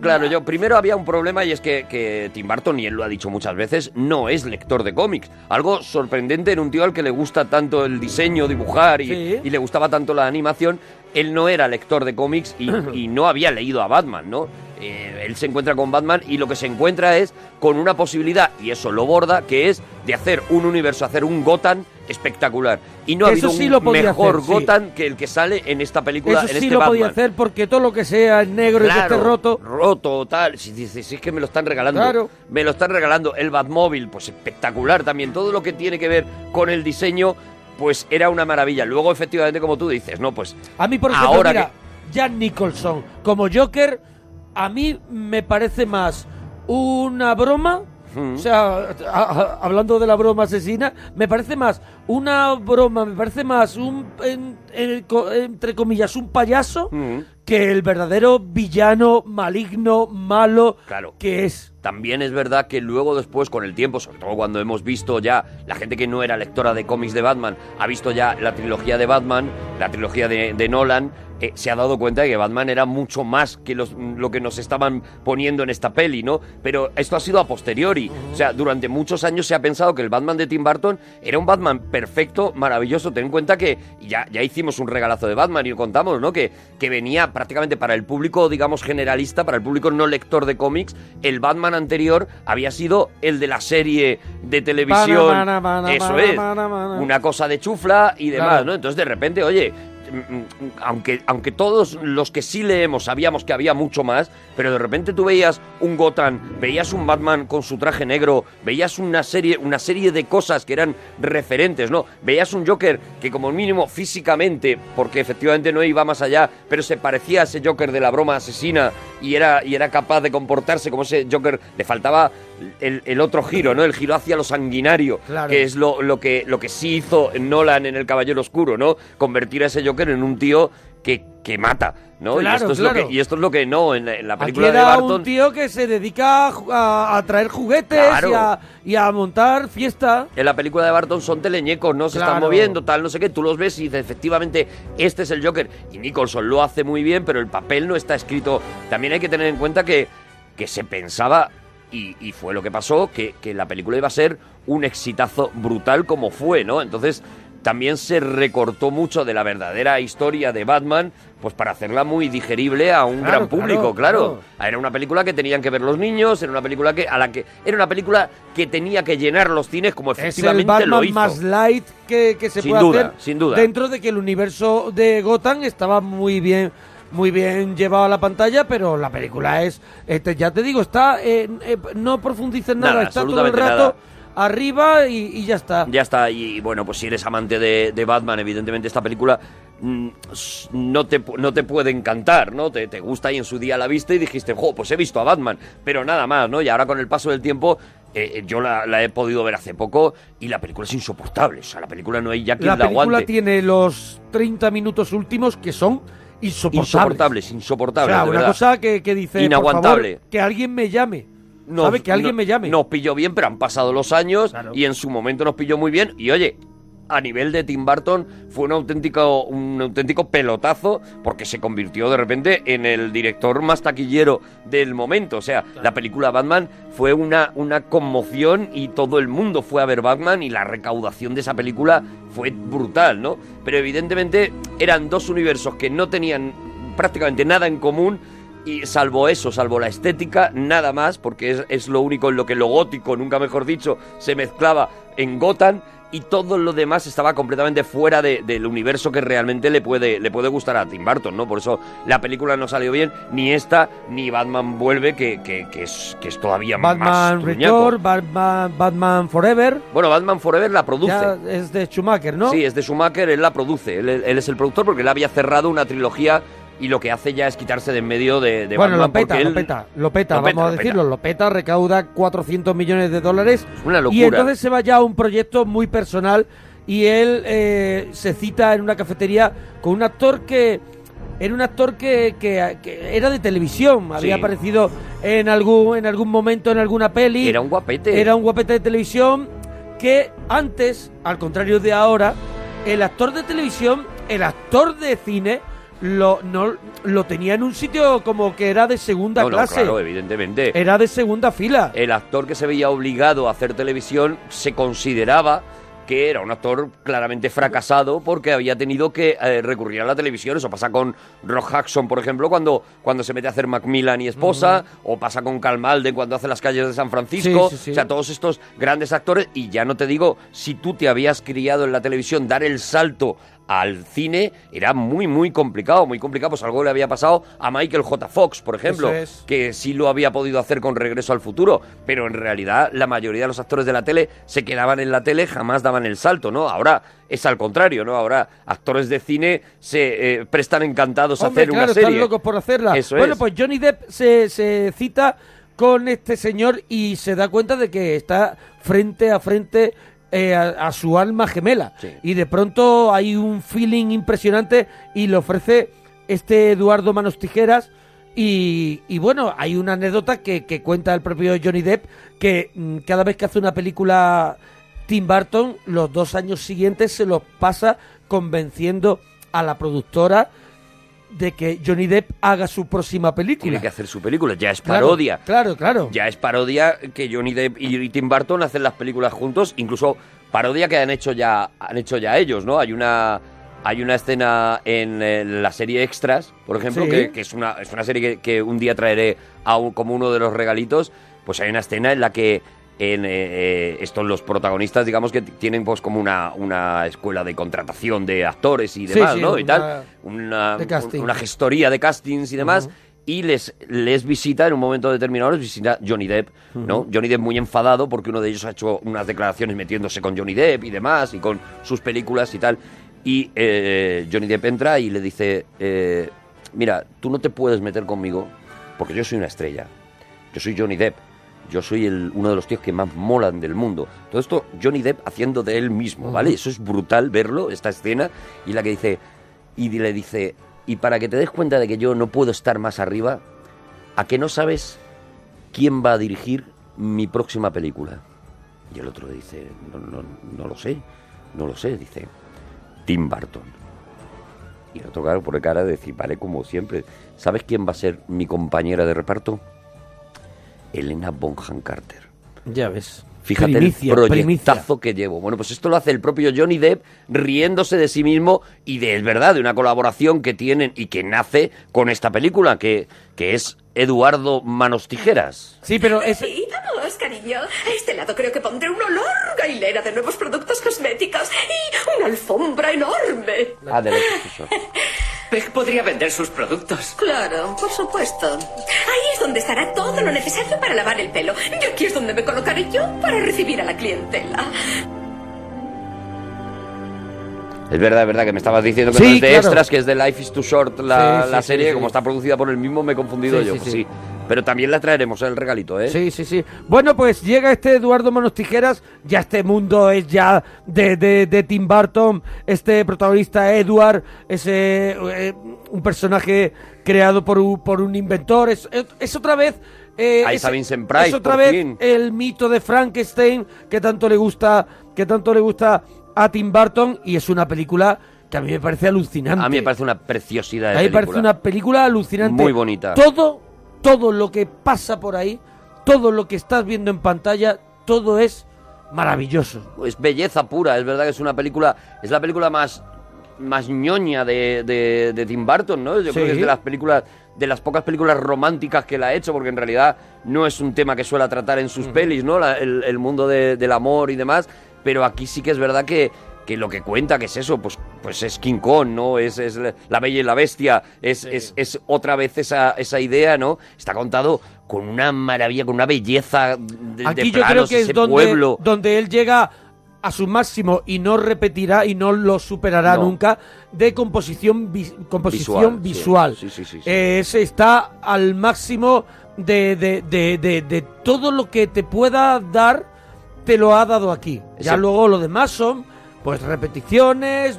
Speaker 2: Claro, yo primero había un problema y es que, que Tim Burton, y él lo ha dicho muchas veces, no es lector de cómics. Algo sorprendente en un tío al que le gusta tanto el diseño, dibujar y,
Speaker 1: Sí.
Speaker 2: y le gustaba tanto la animación. Él no era lector de cómics y, (clears throat) y no había leído a Batman, ¿no? Eh, él se encuentra con Batman y lo que se encuentra es con una posibilidad, y eso lo borda, que es de hacer un universo, hacer un Gotham espectacular. Y no ha habido
Speaker 1: sí
Speaker 2: un mejor
Speaker 1: hacer, sí.
Speaker 2: Gotham que el que sale en esta película,
Speaker 1: Eso
Speaker 2: en
Speaker 1: sí
Speaker 2: este
Speaker 1: lo
Speaker 2: Batman.
Speaker 1: podía hacer porque todo lo que sea negro y que esté roto...
Speaker 2: roto, tal. Si, si- si es que me lo están regalando.
Speaker 1: Claro.
Speaker 2: Me lo están regalando. El Batmóvil, pues espectacular también. Todo lo que tiene que ver con el diseño, pues era una maravilla. Luego, efectivamente, como tú dices, no, pues.
Speaker 1: A mí, por ejemplo,
Speaker 2: Ahora
Speaker 1: mira, Jack Nicholson como Joker, a mí me parece más una broma O sea, a- a- hablando de la broma asesina, me parece más una broma, me parece más un, en- en- co- entre comillas, un payaso que el verdadero villano maligno, malo
Speaker 2: Claro.
Speaker 1: que es.
Speaker 2: También es verdad que luego después, con el tiempo, sobre todo cuando hemos visto ya, la gente que no era lectora de cómics de Batman, ha visto ya la trilogía de Batman, la trilogía de, de Nolan, eh, se ha dado cuenta de que Batman era mucho más que los- lo que nos estaban poniendo en esta peli, ¿no? Pero esto ha sido a posteriori. O sea, durante muchos años se ha pensado que el Batman de Tim Burton era un Batman perfecto, maravilloso. Ten en cuenta que ya, ya hicimos un regalazo de Batman y lo contamos, ¿no? Que, que venía prácticamente para el público, digamos, generalista, para el público no lector de cómics. El Batman anterior había sido el de la serie de televisión. Eso es. Una cosa de chufla y demás,
Speaker 1: Claro.
Speaker 2: ¿no? Entonces, de repente, oye, aunque, aunque todos los que sí leemos sabíamos que había mucho más, pero de repente tú veías un Gotham, veías un Batman con su traje negro, veías una serie, una serie de cosas que eran referentes, ¿no? Veías un Joker que como mínimo físicamente, porque efectivamente no iba más allá, pero se parecía a ese Joker de la broma asesina y era, y era capaz de comportarse como ese Joker, le faltaba el, el otro giro, ¿no? El giro hacia lo sanguinario,
Speaker 1: Claro.
Speaker 2: que es lo, lo que, lo que sí hizo Nolan en El Caballero Oscuro, ¿no? Convertir a ese Joker en un tío que, que mata, ¿no? y, esto es
Speaker 1: claro.
Speaker 2: lo que, y esto es lo que no, en la, en la
Speaker 1: Aquí
Speaker 2: película de
Speaker 1: era
Speaker 2: Barton...
Speaker 1: un tío que se dedica a, traer juguetes
Speaker 2: Claro.
Speaker 1: y, a, y a montar fiesta.
Speaker 2: En la película de Barton son teleñecos, ¿no? Se están moviendo, tal, no sé qué. Tú los ves y dices, efectivamente, este es el Joker. Y Nicholson lo hace muy bien, pero el papel no está escrito. También hay que tener en cuenta que, que se pensaba, y, y fue lo que pasó, que, que la película iba a ser un exitazo brutal como fue, ¿no? Entonces, también se recortó mucho de la verdadera historia de Batman, pues para hacerla muy digerible a un
Speaker 1: Claro,
Speaker 2: gran público,
Speaker 1: claro,
Speaker 2: claro. Era una película que tenían que ver los niños, era una película que a la que era una película que tenía que llenar los cines como
Speaker 1: Es el
Speaker 2: efectivamente lo
Speaker 1: Batman
Speaker 2: hizo.
Speaker 1: más light que, que se
Speaker 2: Sin
Speaker 1: puede
Speaker 2: duda,
Speaker 1: hacer
Speaker 2: sin duda.
Speaker 1: dentro de que el universo de Gotham estaba muy bien muy bien llevado a la pantalla, pero la película es, este, ya te digo, está, eh, eh, no profundices nada,
Speaker 2: Nada,
Speaker 1: está todo el rato arriba y, y ya está.
Speaker 2: Ya está, y bueno, pues si eres amante de, de Batman, evidentemente esta película mm, no te, no te puede encantar, ¿no? Te, te gusta y en su día la viste y dijiste, jo, pues he visto a Batman, pero nada más, ¿no? Y ahora con el paso del tiempo, eh, yo la, la he podido ver hace poco y la película es insoportable, o sea, la película no hay ya quien
Speaker 1: La
Speaker 2: la,
Speaker 1: película
Speaker 2: aguante.
Speaker 1: tiene los 30 minutos últimos que son insoportables.
Speaker 2: Insoportables,
Speaker 1: O
Speaker 2: insoportables,
Speaker 1: sea,
Speaker 2: de
Speaker 1: una
Speaker 2: verdad.
Speaker 1: cosa que, que dice,
Speaker 2: Inaguantable.
Speaker 1: por favor, que alguien me llame.
Speaker 2: Nos-
Speaker 1: ¿Sabe? Que alguien
Speaker 2: no-
Speaker 1: me llame.
Speaker 2: Nos pilló bien, pero han pasado los años
Speaker 1: Claro.
Speaker 2: y en su momento nos pilló muy bien. Y oye, a nivel de Tim Burton fue un auténtico, un auténtico pelotazo porque se convirtió de repente en el director más taquillero del momento. O sea, la película Batman fue una, una conmoción y todo el mundo fue a ver Batman y la recaudación de esa película fue brutal, ¿no? Pero evidentemente eran dos universos que no tenían prácticamente nada en común y salvo eso, salvo la estética, nada más, porque es, es lo único en lo que lo gótico, nunca mejor dicho, se mezclaba en Gotham y todo lo demás estaba completamente fuera de- del universo que realmente le puede, le puede gustar a Tim Burton, ¿no? Por eso la película no salió bien, ni esta, ni Batman Vuelve, que, que- que es, que es todavía más
Speaker 1: Batman
Speaker 2: truñaco.
Speaker 1: Return, Batman, Batman Forever.
Speaker 2: Bueno, Batman Forever la produce.
Speaker 1: Ya es de Schumacher, ¿no?
Speaker 2: Sí, es de Schumacher, él la produce, él, él es el productor porque él había cerrado una trilogía y lo que hace ya es quitarse de en medio de, de
Speaker 1: bueno,
Speaker 2: Batman
Speaker 1: lo
Speaker 2: porque
Speaker 1: lo
Speaker 2: él-
Speaker 1: peta, lo peta,
Speaker 2: Lo peta,
Speaker 1: vamos a
Speaker 2: lo
Speaker 1: decirlo,
Speaker 2: peta.
Speaker 1: lo peta, recauda 400 millones de dólares.
Speaker 2: una locura.
Speaker 1: Y entonces se va ya a un proyecto muy personal y él eh, se cita en una cafetería con un actor que era un actor que, que- que era de televisión, había
Speaker 2: Sí.
Speaker 1: aparecido en algún en algún momento en alguna peli.
Speaker 2: Era un guapete.
Speaker 1: Era un guapete de televisión que antes, al contrario de ahora, el actor de televisión, el actor de cine lo no lo tenía en un sitio como que era de segunda
Speaker 2: No, no,
Speaker 1: clase.
Speaker 2: claro, evidentemente.
Speaker 1: Era de segunda fila.
Speaker 2: El actor que se veía obligado a hacer televisión se consideraba que era un actor claramente fracasado porque había tenido que eh, recurrir a la televisión. Eso pasa con Rock Hudson, por ejemplo, cuando, cuando se mete a hacer Macmillan y esposa, o pasa con Cal Malden cuando hace las calles de San Francisco.
Speaker 1: Sí, sí, sí.
Speaker 2: O sea, todos estos grandes actores. Y ya no te digo, si tú te habías criado en la televisión, dar el salto al cine era muy, muy complicado, muy complicado. Pues algo le había pasado a Michael J. Fox, por ejemplo,
Speaker 1: es.
Speaker 2: que sí lo había podido hacer con Regreso al Futuro, pero en realidad la mayoría de los actores de la tele se quedaban en la tele, jamás daban el salto, ¿no? Ahora es al contrario, ¿no? Ahora actores de cine se eh, prestan encantados a hacer
Speaker 1: claro,
Speaker 2: una serie.
Speaker 1: están locos por hacerla.
Speaker 2: Eso
Speaker 1: bueno,
Speaker 2: es.
Speaker 1: pues Johnny Depp se, se cita con este señor y se da cuenta de que está frente a frente eh, a, a su alma gemela. Y de pronto hay un feeling impresionante y le ofrece este Eduardo Manos Tijeras. Y, y bueno, hay una anécdota que, que cuenta el propio Johnny Depp que mm, cada vez que hace una película Tim Burton, los dos años siguientes se los pasa convenciendo a la productora de que Johnny Depp haga su próxima película.
Speaker 2: Tiene que hacer su película, ya es
Speaker 1: Claro,
Speaker 2: parodia.
Speaker 1: Claro, claro.
Speaker 2: Ya es parodia que Johnny Depp y Tim Burton hacen las películas juntos, incluso parodia que han hecho ya han hecho ya ellos, ¿no? Hay una hay una escena en, eh, la serie Extras, por ejemplo,
Speaker 1: Sí.
Speaker 2: que, que es una es una serie que, que un día traeré a un- como uno de los regalitos, pues hay una escena en la que en eh, eh, estos los protagonistas, digamos que tienen pues como una, una escuela de contratación de actores y demás,
Speaker 1: sí,
Speaker 2: ¿no? Y
Speaker 1: una-
Speaker 2: tal, una,
Speaker 1: de casting.
Speaker 2: una gestoría de castings y demás. Y les, les visita en un momento determinado, les visita Johnny Depp, ¿no? Johnny Depp muy enfadado porque uno de ellos ha hecho unas declaraciones metiéndose con Johnny Depp y demás, y con sus películas y tal. Y eh, Johnny Depp entra y le dice, eh, mira, tú no te puedes meter conmigo porque yo soy una estrella. Yo soy Johnny Depp. Yo soy el, uno de los tíos que más molan del mundo. Todo esto Johnny Depp haciendo de él mismo, ¿vale? Eso es brutal verlo, esta escena. Y la que dice, y le dice, y para que te des cuenta de que yo no puedo estar más arriba, ¿a que no sabes quién va a dirigir mi próxima película? Y el otro dice, no, no, no lo sé, no lo sé, dice, Tim Burton. Y el otro, claro, por cara de decir, vale, como siempre, ¿sabes quién va a ser mi compañera de reparto? Elena Bonham Carter.
Speaker 1: Ya ves.
Speaker 2: Fíjate
Speaker 1: Primicia,
Speaker 2: el
Speaker 1: primicia.
Speaker 2: proyectazo que llevo. Bueno, pues esto lo hace el propio Johnny Depp riéndose de sí mismo y de, es verdad, de una colaboración que tienen y que nace con esta película, que, que es Eduardo Manos Tijeras.
Speaker 1: Sí, pero es...
Speaker 11: Sí, vamos, cariño. A este lado creo que pondré una larga hilera de nuevos productos cosméticos y una alfombra enorme.
Speaker 2: Adelante, Suso. (laughs)
Speaker 5: Podría vender sus productos.
Speaker 11: Claro, por supuesto. Ahí es donde estará todo lo necesario para lavar el pelo. Y aquí es donde me colocaré yo para recibir a la clientela.
Speaker 2: Es verdad, es verdad que me estabas diciendo que
Speaker 1: Sí,
Speaker 2: no es de
Speaker 1: claro.
Speaker 2: extras, que es de Life is Too Short la,
Speaker 1: Sí, sí,
Speaker 2: la serie, como está producida por el mismo, me he confundido yo.
Speaker 1: sí,
Speaker 2: pues. Pero también la traeremos el regalito, ¿eh?
Speaker 1: Sí, sí, sí. Bueno, pues llega este Eduardo Manos Tijeras, ya este mundo es ya de, de, de Tim Burton, este protagonista Edward, ese eh, un personaje creado por un, por un inventor, es, es- es otra vez... eh,
Speaker 2: Ahí
Speaker 1: es-
Speaker 2: está Vincent Price,
Speaker 1: es otra
Speaker 2: por
Speaker 1: vez
Speaker 2: fin.
Speaker 1: el mito de Frankenstein que tanto le gusta que tanto le gusta a Tim Burton y es una película que a mí me parece alucinante.
Speaker 2: A mí me parece una preciosidad de
Speaker 1: A mí me parece una película alucinante.
Speaker 2: Muy bonita.
Speaker 1: Todo, todo lo que pasa por ahí, todo lo que estás viendo en pantalla, todo es maravilloso.
Speaker 2: Es belleza pura, es verdad que es una película, es la película más más ñoña de, de, de Tim Burton, ¿no? Yo creo que es de las películas, de las pocas películas románticas que la ha hecho, porque en realidad no es un tema que suele tratar en sus pelis, ¿no? La- el, el mundo de- del amor y demás, pero aquí sí que es verdad que, que lo que cuenta, que es eso, pues, pues es King Kong, ¿no? Es, es la bella y la bestia, es, es, es otra vez esa, esa idea, ¿no? Está contado con una maravilla, con una belleza de,
Speaker 1: Aquí
Speaker 2: de
Speaker 1: yo creo que es donde,
Speaker 2: pueblo.
Speaker 1: donde él llega a su máximo y no repetirá y no lo superará
Speaker 2: No.
Speaker 1: nunca de composición vis- composición
Speaker 2: Visual,
Speaker 1: visual.
Speaker 2: sí. Sí, sí.
Speaker 1: Eh, ese está al máximo de, de, de, de, de todo lo que te pueda dar, te lo ha dado aquí. Ya luego lo demás son pues repeticiones,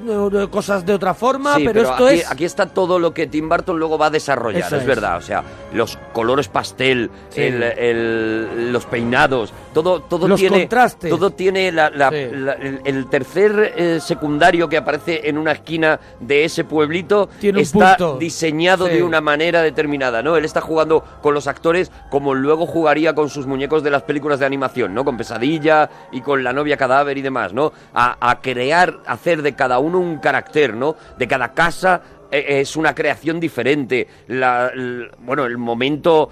Speaker 1: cosas de otra forma,
Speaker 2: Sí,
Speaker 1: pero, esto
Speaker 2: aquí,
Speaker 1: es...
Speaker 2: aquí está todo lo que Tim Burton luego va a desarrollar,
Speaker 1: Eso
Speaker 2: es,
Speaker 1: es.
Speaker 2: verdad. O sea, los colores pastel,
Speaker 1: Sí.
Speaker 2: el- el- los peinados, todo, todo
Speaker 1: Los
Speaker 2: tiene.
Speaker 1: contrastes.
Speaker 2: Todo tiene la- la-
Speaker 1: Sí.
Speaker 2: la- el, el tercer eh, secundario que aparece en una esquina de ese pueblito
Speaker 1: Tiene
Speaker 2: está
Speaker 1: punto.
Speaker 2: diseñado de una manera determinada, ¿no? Él está jugando con los actores como luego jugaría con sus muñecos de las películas de animación, ¿no? Con Pesadilla y con La novia cadáver y demás, ¿no? A, a crear, hacer de cada uno un carácter, ¿no? De cada casa eh, es una creación diferente. La, bueno, el momento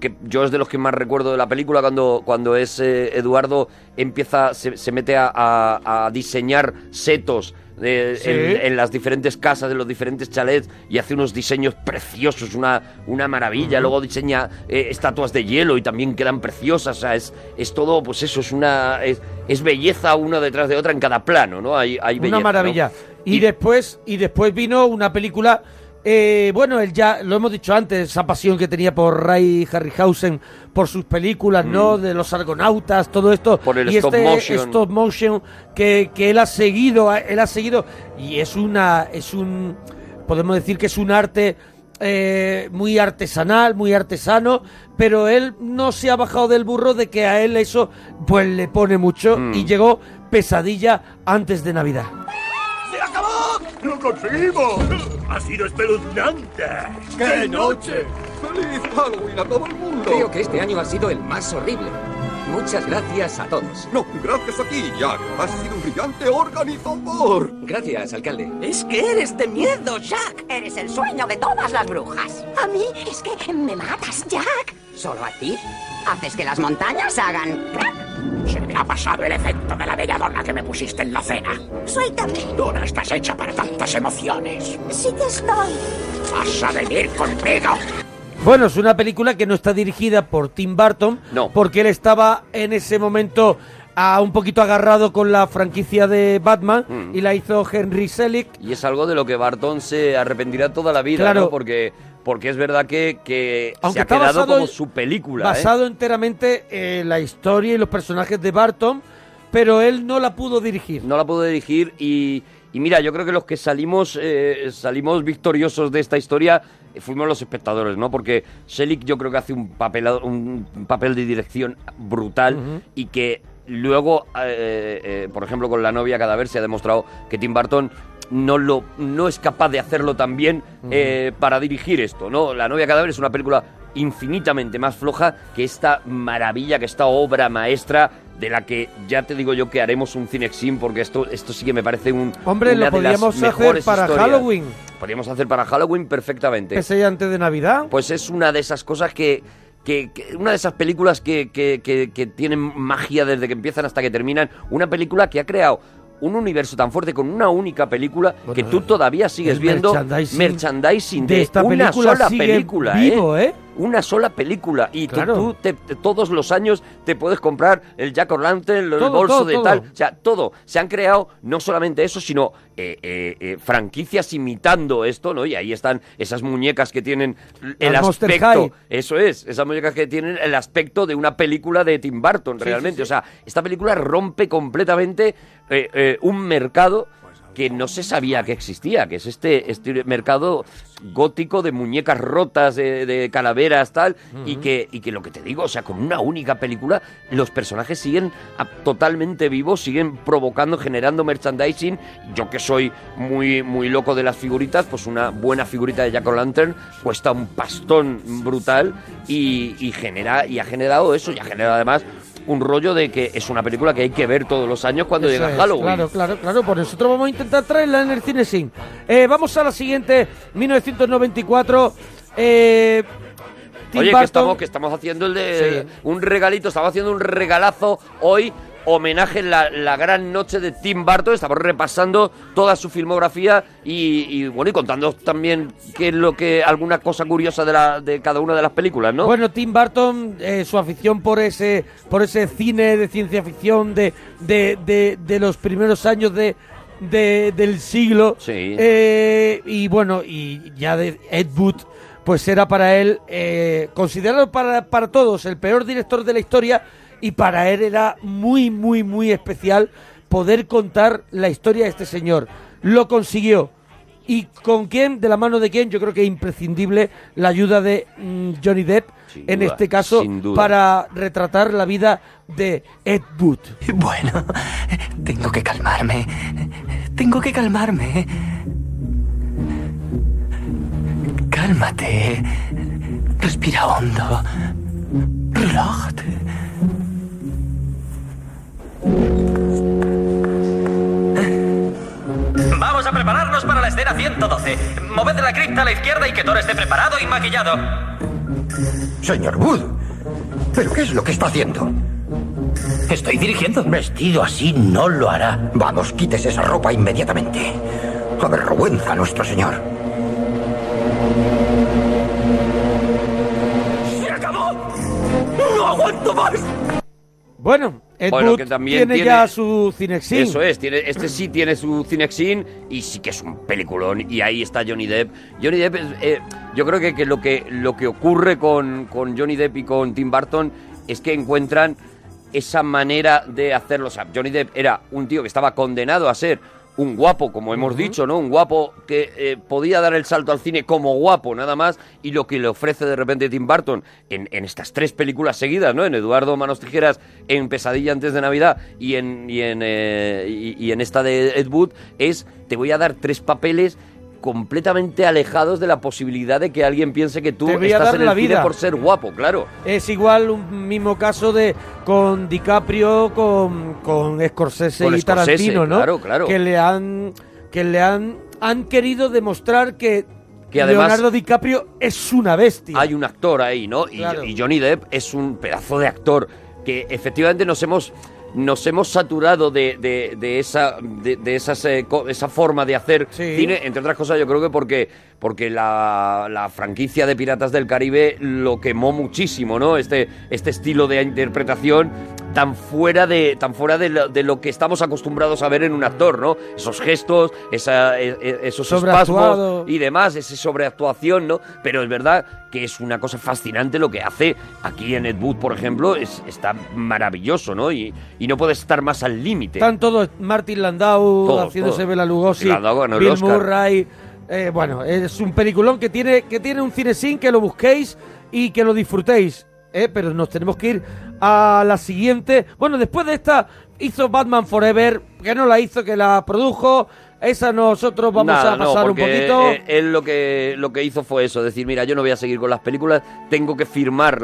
Speaker 2: que yo es de los que más recuerdo de la película cuando, cuando es eh, Eduardo empieza, se, se mete a, a- a diseñar setos de-
Speaker 1: Sí.
Speaker 2: en, en las diferentes casas, en los diferentes chalets y hace unos diseños preciosos, una, una maravilla. Luego diseña eh, estatuas de hielo y también quedan preciosas. O sea, es, es todo, pues eso, es una es, es belleza una detrás de otra en cada plano, ¿no? Hay, hay belleza,
Speaker 1: Una
Speaker 2: ¿no?
Speaker 1: maravilla. Y, después y después vino una película Eh, bueno, él ya, lo hemos dicho antes, esa pasión que tenía por Ray Harryhausen, por sus películas, ¿no? De los argonautas, todo esto.
Speaker 2: Mm. Por el
Speaker 1: y
Speaker 2: stop
Speaker 1: este
Speaker 2: motion.
Speaker 1: stop motion que, que él ha seguido, él ha seguido, y es una, es un, podemos decir que es un arte eh, muy artesanal, muy artesano, pero él no se ha bajado del burro de que a él eso pues le pone mucho
Speaker 2: Mm.
Speaker 1: y llegó pesadilla antes de Navidad.
Speaker 12: ¡Lo conseguimos! ¡Ha sido espeluznante!
Speaker 9: ¡Qué noche! ¡Feliz Halloween a todo el mundo!
Speaker 13: Creo que este año ha sido el más horrible. Muchas gracias a todos.
Speaker 9: No, gracias a ti, Jack. Has sido un brillante organizador.
Speaker 13: Gracias, alcalde.
Speaker 7: Es que eres de miedo, Jack.
Speaker 14: Eres el sueño de todas las brujas.
Speaker 6: A mí es que me matas, Jack.
Speaker 14: ¿Solo a ti? Haces que las montañas hagan...
Speaker 12: Se me ha pasado el efecto de la belladona que me pusiste en la cena.
Speaker 6: Suéltame.
Speaker 12: Tú no estás hecha para tantas emociones.
Speaker 6: Sí que estoy.
Speaker 12: Vas a venir conmigo.
Speaker 1: Bueno, es una película que no está dirigida por Tim Burton,
Speaker 2: No.
Speaker 1: porque él estaba en ese momento ah, un poquito agarrado con la franquicia de Batman
Speaker 2: Mm.
Speaker 1: y la hizo Henry Selick.
Speaker 2: Y es algo de lo que Barton se arrepentirá toda la vida,
Speaker 1: Claro.
Speaker 2: ¿no? Porque, porque es verdad que, que
Speaker 1: Aunque
Speaker 2: se ha quedado
Speaker 1: basado
Speaker 2: como su película, ¿eh?
Speaker 1: basado enteramente en la historia y los personajes de Barton, pero él no la pudo dirigir.
Speaker 2: No la pudo dirigir y, y mira, yo creo que los que salimos eh, salimos victoriosos de esta historia eh, fuimos los espectadores, ¿no? Porque Selick yo creo que hace un papel, un papel de dirección brutal y que luego, eh, eh, por ejemplo, con La novia cadáver se ha demostrado que Tim Burton no lo no es capaz de hacerlo tan bien eh, para dirigir esto, ¿no? La novia cadáver es una película infinitamente más floja que esta maravilla, que esta obra maestra de la que ya te digo yo que haremos un cinexin porque esto esto sí que me parece un
Speaker 1: Hombre,
Speaker 2: una
Speaker 1: lo
Speaker 2: de las
Speaker 1: podríamos hacer para
Speaker 2: historias.
Speaker 1: Halloween.
Speaker 2: Podríamos hacer para Halloween perfectamente.
Speaker 1: Ese día antes de Navidad.
Speaker 2: Pues es una de esas cosas que, que- que- una de esas películas que- que- que tienen magia desde que empiezan hasta que terminan. Una película que ha creado un universo tan fuerte con una única película que tú todavía sigues viendo
Speaker 1: merchandising
Speaker 2: merchandising de,
Speaker 1: de esta
Speaker 2: una
Speaker 1: película
Speaker 2: sola película,
Speaker 1: vivo,
Speaker 2: ¿eh?
Speaker 1: ¿eh?
Speaker 2: Una sola película y tú-
Speaker 1: Claro.
Speaker 2: tú, te- te- todos los años te puedes comprar el Jack O'Lantern, el
Speaker 1: Todo,
Speaker 2: bolso
Speaker 1: todo,
Speaker 2: de
Speaker 1: todo.
Speaker 2: tal, o sea, todo. Se han creado no solamente eso, sino eh, eh, eh, franquicias imitando esto, ¿no? Y ahí están esas muñecas que tienen el aspecto. Eso es, esas muñecas que tienen el aspecto de una película de Tim Burton,
Speaker 1: Sí,
Speaker 2: realmente.
Speaker 1: sí, sí.
Speaker 2: O sea, esta película rompe completamente eh, eh, un mercado que no se sabía que existía, que es este, este mercado gótico de muñecas rotas, de, de calaveras, tal, y, que, y que lo que te digo, o sea, con una única película, los personajes siguen a- totalmente vivos, siguen provocando, generando merchandising. Yo que soy muy, muy loco de las figuritas, pues una buena figurita de Jack O'Lantern cuesta un pastón brutal y, y genera, y ha generado eso, y ha generado además un rollo de que es una película que hay que ver todos los años cuando
Speaker 1: Eso
Speaker 2: llega
Speaker 1: es,
Speaker 2: Halloween.
Speaker 1: Claro, claro, claro. Por nosotros vamos a intentar traerla en el cine sin. Eh, vamos a la siguiente, 1994. Eh, Tim
Speaker 2: Oye, que estamos, que estamos haciendo el de
Speaker 1: Sí.
Speaker 2: un regalito, estamos haciendo un regalazo hoy, homenaje en la, la gran noche de Tim Burton, estamos repasando toda su filmografía y, y, bueno, y contando también qué es lo que, alguna cosa curiosa de, la, de cada una de las películas, ¿no?
Speaker 1: Bueno, Tim Burton, eh, su afición por ese, por ese cine de ciencia ficción de, de, de, de los primeros años de, de- del siglo.
Speaker 2: Sí.
Speaker 1: Eh, y bueno, y ya de Ed Wood, pues era para él, eh, considerado para, para todos el peor director de la historia, y para él era muy, muy, muy especial poder contar la historia de este señor. Lo consiguió. ¿Y con quién? ¿De la mano de quién? Yo creo que es imprescindible la ayuda de mm, Johnny Depp,
Speaker 2: Sin
Speaker 1: en
Speaker 2: duda,
Speaker 1: este caso, para retratar la vida de Ed Wood. (laughs)
Speaker 15: Bueno, tengo que calmarme. Tengo que calmarme. Cálmate. Respira hondo. Relájate.
Speaker 16: Vamos a prepararnos para la escena 112. Moved la cripta a la izquierda y que Thor esté preparado y maquillado.
Speaker 17: Señor Wood, ¿pero qué es lo que está haciendo?
Speaker 16: Estoy dirigiendo.
Speaker 17: Vestido así no lo hará. Vamos, quítese esa ropa inmediatamente. Avergüenza a nuestro señor.
Speaker 12: ¡Se acabó! ¡No aguanto más!
Speaker 1: Bueno, Ed
Speaker 2: Bueno,
Speaker 1: Wood
Speaker 2: que también
Speaker 1: tiene, ya su Cinexin.
Speaker 2: Eso es, tiene, este sí tiene su Cinexin y sí que es un peliculón. Y ahí está Johnny Depp. Johnny Depp, eh, yo creo que, que lo que lo que ocurre con, con Johnny Depp y con Tim Burton es que encuentran esa manera de hacerlo. O sea, Johnny Depp era un tío que estaba condenado a ser un guapo, como hemos dicho, ¿no? Un guapo que eh, podía dar el salto al cine como guapo, nada más, y lo que le ofrece de repente Tim Burton en, en estas tres películas seguidas, ¿no? En Eduardo Manos Tijeras, en Pesadilla antes de Navidad y en, y en, eh, y- y en esta de Ed Wood, es te voy a dar tres papeles completamente alejados de la posibilidad de que alguien piense que tú
Speaker 1: Te voy a
Speaker 2: estás
Speaker 1: dar
Speaker 2: en el
Speaker 1: la
Speaker 2: cine
Speaker 1: vida.
Speaker 2: por ser guapo, claro.
Speaker 1: Es igual un mismo caso de con DiCaprio, con, con Scorsese
Speaker 2: Con
Speaker 1: y
Speaker 2: Scorsese,
Speaker 1: Tarantino, ¿no?
Speaker 2: claro, claro.
Speaker 1: Que le han que le han han querido demostrar que,
Speaker 2: Que además-
Speaker 1: Leonardo DiCaprio es una bestia.
Speaker 2: Hay un actor ahí, ¿no? Y,
Speaker 1: Claro.
Speaker 2: y Johnny Depp es un pedazo de actor que efectivamente nos hemos nos hemos saturado de, de- de esa de, de esas, eh, co- esa forma de hacer cine, entre otras cosas yo creo que porque porque la, la franquicia de Piratas del Caribe lo quemó muchísimo, ¿no? Este este estilo de interpretación tan fuera de tan fuera de lo, de lo que estamos acostumbrados a ver en un actor, ¿no? Esos gestos, esa, e- e- esos espasmos y demás, esa sobreactuación, ¿no? Pero es verdad que es una cosa fascinante lo que hace aquí en Ed Wood, por ejemplo, es, está maravilloso, ¿no? Y, y no puedes estar más al límite.
Speaker 1: Están todos, Martin Landau
Speaker 2: Todos,
Speaker 1: haciéndose. Bela Lugosi,
Speaker 2: Landau
Speaker 1: Bill. Murray. Eh, bueno, es un peliculón que tiene, que tiene un cinesín que lo busquéis y que lo disfrutéis. eh, pero nos tenemos que ir a la siguiente. Bueno, después de esta hizo Batman Forever, que no la hizo, que la produjo. Esa nosotros vamos
Speaker 2: Nada,
Speaker 1: a
Speaker 2: no,
Speaker 1: pasar un poquito.
Speaker 2: eh, él lo que, lo que hizo fue eso, decir, mira, yo no voy a seguir con las películas, tengo que firmar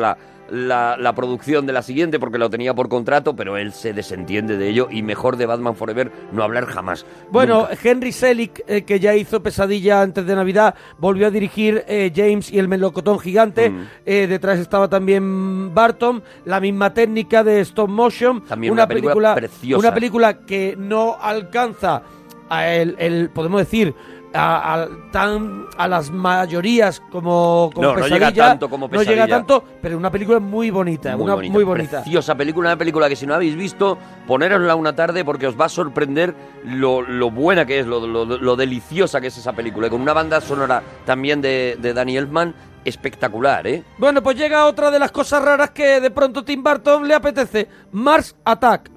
Speaker 2: la, la, producción de la siguiente porque lo tenía por contrato, pero él se desentiende de ello y mejor de Batman Forever no hablar jamás.
Speaker 1: Bueno,
Speaker 2: Nunca.
Speaker 1: Henry Selick, eh, que ya hizo Pesadilla antes de Navidad, volvió a dirigir eh, James y el melocotón gigante.
Speaker 2: Mm.
Speaker 1: Eh, detrás estaba también Barton, la misma técnica de stop motion.
Speaker 2: También una película preciosa.
Speaker 1: Una película que no alcanza a el, el- podemos decir, a, a- tan, a las mayorías como, como
Speaker 2: No, no
Speaker 1: Pesadilla.
Speaker 2: llega tanto como
Speaker 1: No llega
Speaker 2: Pesadilla.
Speaker 1: tanto, pero una película muy bonita,
Speaker 2: Muy
Speaker 1: una
Speaker 2: bonita,
Speaker 1: muy bonita.
Speaker 2: Preciosa película, una película que si no habéis visto, ponérosla una tarde porque os va a sorprender lo, lo buena que es, lo, lo- lo deliciosa que es esa película. Y con una banda sonora también de, de Danny Elfman espectacular, ¿eh?
Speaker 1: Bueno, pues llega otra de las cosas raras que de pronto Tim Burton le apetece. Mars Attack.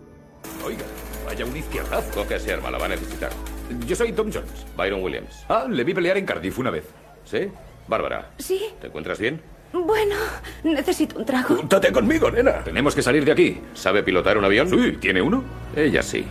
Speaker 18: Oiga, vaya un izquierdazo que se arma, la va a necesitar. Yo soy Tom Jones, Byron Williams. Ah, le vi pelear en Cardiff una vez. ¿Sí? Bárbara,
Speaker 11: Sí,
Speaker 18: ¿te encuentras bien?
Speaker 11: bueno, necesito un trago.
Speaker 18: Júntate conmigo, nena. Tenemos que salir de aquí. ¿Sabe pilotar un avión? Sí, ¿tiene uno? Ella sí.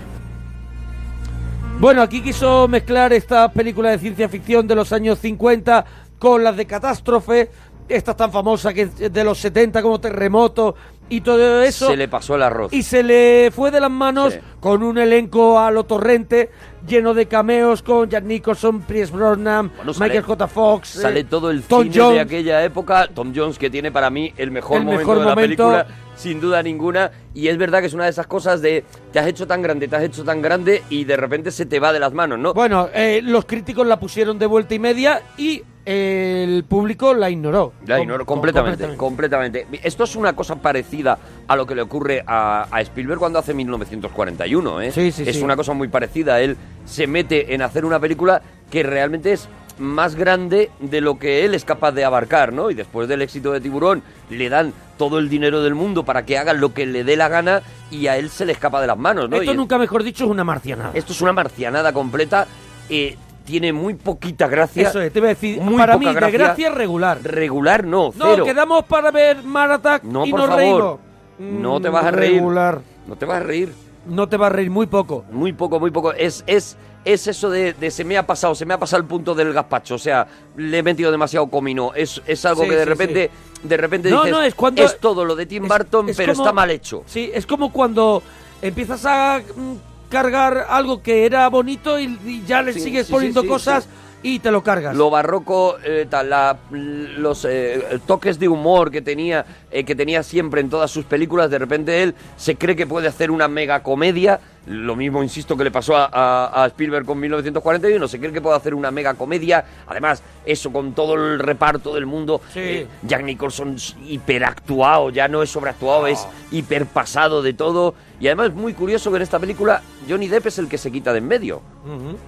Speaker 1: Bueno, aquí quiso mezclar estas películas de ciencia ficción de los años 50 con las de catástrofe, estas tan famosas que es de los 70 como Terremoto y todo eso.
Speaker 2: Se le pasó el arroz.
Speaker 1: Y se le fue de las manos con un elenco a lo torrente, lleno de cameos con Jack Nicholson, Pierce Brosnan,
Speaker 2: Bueno, sale-
Speaker 1: Michael J. Fox.
Speaker 2: Sale
Speaker 1: eh,
Speaker 2: todo el
Speaker 1: Tom
Speaker 2: cine
Speaker 1: Jones.
Speaker 2: de aquella época. Tom Jones, que tiene para mí el mejor
Speaker 1: El
Speaker 2: momento
Speaker 1: mejor
Speaker 2: de la película, sin duda ninguna. Y es verdad que es una de esas cosas de te has hecho tan grande, te has hecho tan grande y de repente se te va de las manos, ¿no?
Speaker 1: Bueno, eh, los críticos la pusieron de vuelta y media y el público la ignoró.
Speaker 2: La
Speaker 1: Com- com-
Speaker 2: completamente, completamente. Esto es una cosa parecida a lo que le ocurre a, a Spielberg cuando hace 1941, ¿eh?
Speaker 1: Sí, sí,
Speaker 2: es
Speaker 1: sí.
Speaker 2: una cosa muy parecida. Él se mete en hacer una película que realmente es más grande de lo que él es capaz de abarcar, ¿no? Y después del éxito de Tiburón le dan todo el dinero del mundo para que haga lo que le dé la gana y a él se le escapa de las manos, ¿no?
Speaker 1: Esto
Speaker 2: Y-
Speaker 1: nunca mejor dicho es una marcianada.
Speaker 2: esto es una marcianada completa. eh, tiene muy poquita gracia.
Speaker 1: Eso es, te iba a decir,
Speaker 2: muy
Speaker 1: para
Speaker 2: poca
Speaker 1: mí, de gracia regular.
Speaker 2: Regular no,
Speaker 1: No, quedamos para ver Mar Attack
Speaker 2: No,
Speaker 1: y
Speaker 2: por
Speaker 1: nos
Speaker 2: favor.
Speaker 1: reímos.
Speaker 2: No te
Speaker 1: Mm,
Speaker 2: vas a reír.
Speaker 1: Regular.
Speaker 2: No te vas a reír.
Speaker 1: No te vas a reír muy poco.
Speaker 2: Muy poco, muy poco. Es, es, es eso de, de se me ha pasado, se me ha pasado el punto del gazpacho. O sea, le he metido demasiado comino. Es, es algo
Speaker 1: Sí,
Speaker 2: que de
Speaker 1: sí,
Speaker 2: repente, de repente
Speaker 1: No,
Speaker 2: dices,
Speaker 1: no, es cuando-
Speaker 2: es todo lo de Tim Burton, pero
Speaker 1: como-
Speaker 2: está mal hecho.
Speaker 1: Sí, es como cuando empiezas a mm, cargar algo que era bonito y, y ya le
Speaker 2: Sí,
Speaker 1: sigues
Speaker 2: sí,
Speaker 1: poniendo
Speaker 2: sí,
Speaker 1: cosas y te lo cargas.
Speaker 2: Lo barroco, eh, tal, la- los eh, toques de humor que tenía, eh, que tenía siempre en todas sus películas, de repente él se cree que puede hacer una mega comedia Lo mismo, insisto, que le pasó a, a- a Spielberg con 1941. Se cree que puede hacer una mega comedia. Además, eso con todo el reparto del mundo. eh, Jack Nicholson hiperactuado, ya no es sobreactuado, es hiperpasado de todo. Y además es muy curioso que en esta película Johnny Depp es el que se quita de en medio.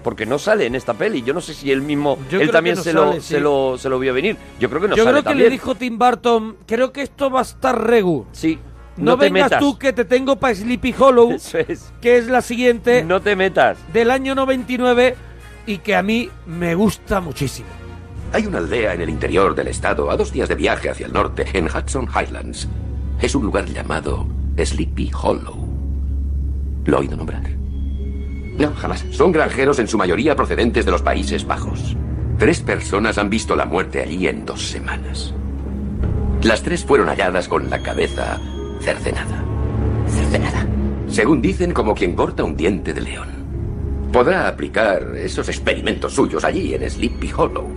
Speaker 2: Porque no sale en esta peli. Yo no sé si él mismo,
Speaker 1: Yo
Speaker 2: él también
Speaker 1: no
Speaker 2: se, lo,
Speaker 1: sí.
Speaker 2: se, lo, se lo vio venir. Yo creo que no
Speaker 1: Yo
Speaker 2: sale
Speaker 1: creo que
Speaker 2: también.
Speaker 1: le dijo Tim Burton, creo que esto va a estar regu.
Speaker 2: Sí.
Speaker 1: No,
Speaker 2: No te
Speaker 1: vengas
Speaker 2: metas.
Speaker 1: tú que te tengo para Sleepy Hollow, que es la siguiente.
Speaker 2: No te metas.
Speaker 1: Del año 99 y que a mí me gusta muchísimo.
Speaker 19: Hay una aldea en el interior del estado, a dos días de viaje hacia el norte, en Hudson Highlands. Es un lugar llamado Sleepy Hollow. ¿Lo he oído nombrar? No, jamás. Son granjeros en su mayoría procedentes de los Países Bajos. Tres personas han visto la muerte allí en dos semanas. Las tres fueron halladas con la cabeza cercenada. Cercenada. Según dicen, como quien corta un diente de león. Podrá aplicar esos experimentos suyos allí en Sleepy Hollow.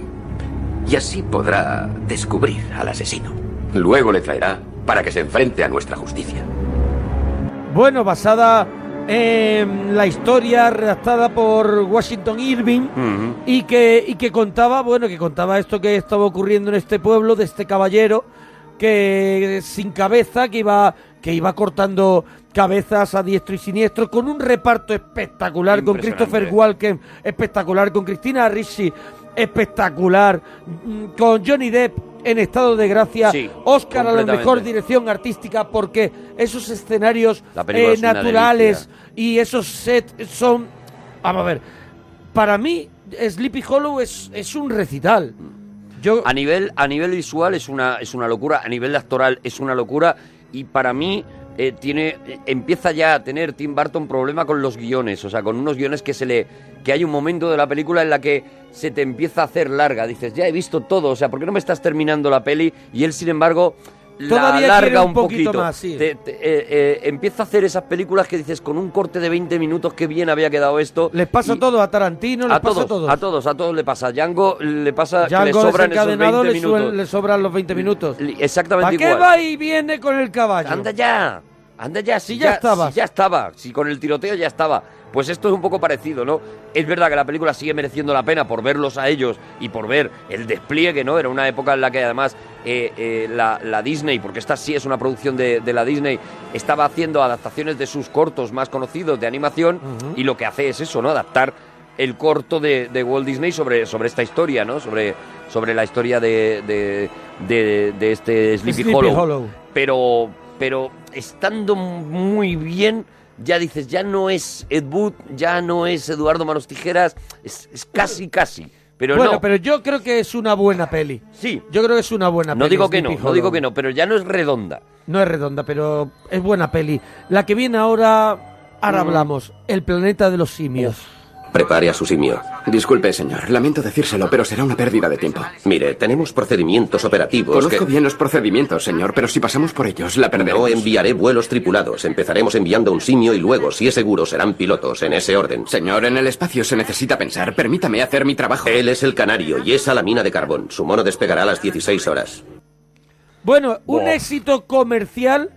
Speaker 19: Y así podrá descubrir al asesino. Luego le traerá para que se enfrente a nuestra justicia.
Speaker 1: Bueno, basada en la historia redactada por Washington Irving y que y que contaba, bueno, que contaba esto que estaba ocurriendo en este pueblo de este caballero que sin cabeza que iba que iba cortando cabezas a diestro y siniestro con un reparto espectacular con. Christopher Walken espectacular con Cristina Ricci espectacular mm, con Johnny Depp en estado de gracia.
Speaker 2: Sí,
Speaker 1: Oscar a la mejor dirección artística porque esos escenarios eh,
Speaker 2: es
Speaker 1: naturales y esos sets son vamos a ver para mí Sleepy Hollow es, es un recital yo
Speaker 2: A nivel, a nivel visual es una, es una locura, a nivel actoral es una locura y para mí eh, tiene, eh, empieza ya a tener Tim Burton problema con los guiones, o sea, con unos guiones que se le, que hay un momento de la película en la que se te empieza a hacer larga, dices, ya he visto todo, o sea, ¿por qué no me estás terminando la peli? Y él, sin embargo,
Speaker 1: Todavía quiere
Speaker 2: alarga
Speaker 1: un
Speaker 2: un
Speaker 1: poquito
Speaker 2: poquito.
Speaker 1: más, sí.
Speaker 2: Te- te- eh, eh, empieza a hacer esas películas que dices, con un corte de 20 minutos, qué bien había quedado esto.
Speaker 1: les pasa
Speaker 2: Y-
Speaker 1: todo a Tarantino les
Speaker 2: a
Speaker 1: pasa
Speaker 2: todos,
Speaker 1: a todos
Speaker 2: a todos, a todos le pasa. Django le pasa que le
Speaker 1: Django
Speaker 2: sobran esos 20
Speaker 1: desencadenado le,
Speaker 2: minutos.
Speaker 1: suen- le sobran los 20 minutos
Speaker 2: Exactamente
Speaker 1: ¿para qué
Speaker 2: igual.
Speaker 1: va y viene con el caballo?
Speaker 2: Anda ya, anda ya, Si
Speaker 1: ya estabas.
Speaker 2: si ya estaba, si con el tiroteo ya estaba. Pues esto es un poco parecido, ¿no? Es verdad que la película sigue mereciendo la pena por verlos a ellos y por ver el despliegue, ¿no? Era una época en la que además eh, eh, la, la Disney, porque esta sí es una producción de, de la Disney, estaba haciendo adaptaciones de sus cortos más conocidos de animación y lo que hace es eso, ¿no? Adaptar el corto de, de Walt Disney sobre, sobre esta historia, ¿no? Sobre, sobre la historia de, de, de- de este Sleepy,
Speaker 1: Sleepy
Speaker 2: Hollow.
Speaker 1: Hollow.
Speaker 2: Pero, pero estando muy bien, ya dices, ya no es Ed Wood, ya no es Eduardo Manos Tijeras, es, es casi, casi. Pero
Speaker 1: bueno,
Speaker 2: no,
Speaker 1: pero yo creo que es una buena peli.
Speaker 2: Sí.
Speaker 1: Yo creo que es una buena
Speaker 2: no
Speaker 1: peli.
Speaker 2: digo que no, no digo que no, pero ya no es redonda.
Speaker 1: No es redonda, pero es buena peli. La que viene ahora, ahora
Speaker 19: Mm.
Speaker 1: hablamos. El planeta de los simios.
Speaker 19: Prepare a su simio.
Speaker 20: Disculpe, señor. Lamento decírselo, pero será una pérdida de tiempo.
Speaker 19: Mire, tenemos procedimientos operativos
Speaker 20: Conozco
Speaker 19: que...
Speaker 20: bien los procedimientos, señor, pero si pasamos por ellos, la perderemos.
Speaker 19: No enviaré vuelos tripulados. Empezaremos enviando un simio y luego, si es seguro, serán pilotos en ese orden.
Speaker 20: Señor, en el espacio se necesita pensar. Permítame hacer mi trabajo.
Speaker 19: Él es el canario y esa la mina de carbón. Su mono despegará a las 16 horas.
Speaker 1: Bueno, un éxito comercial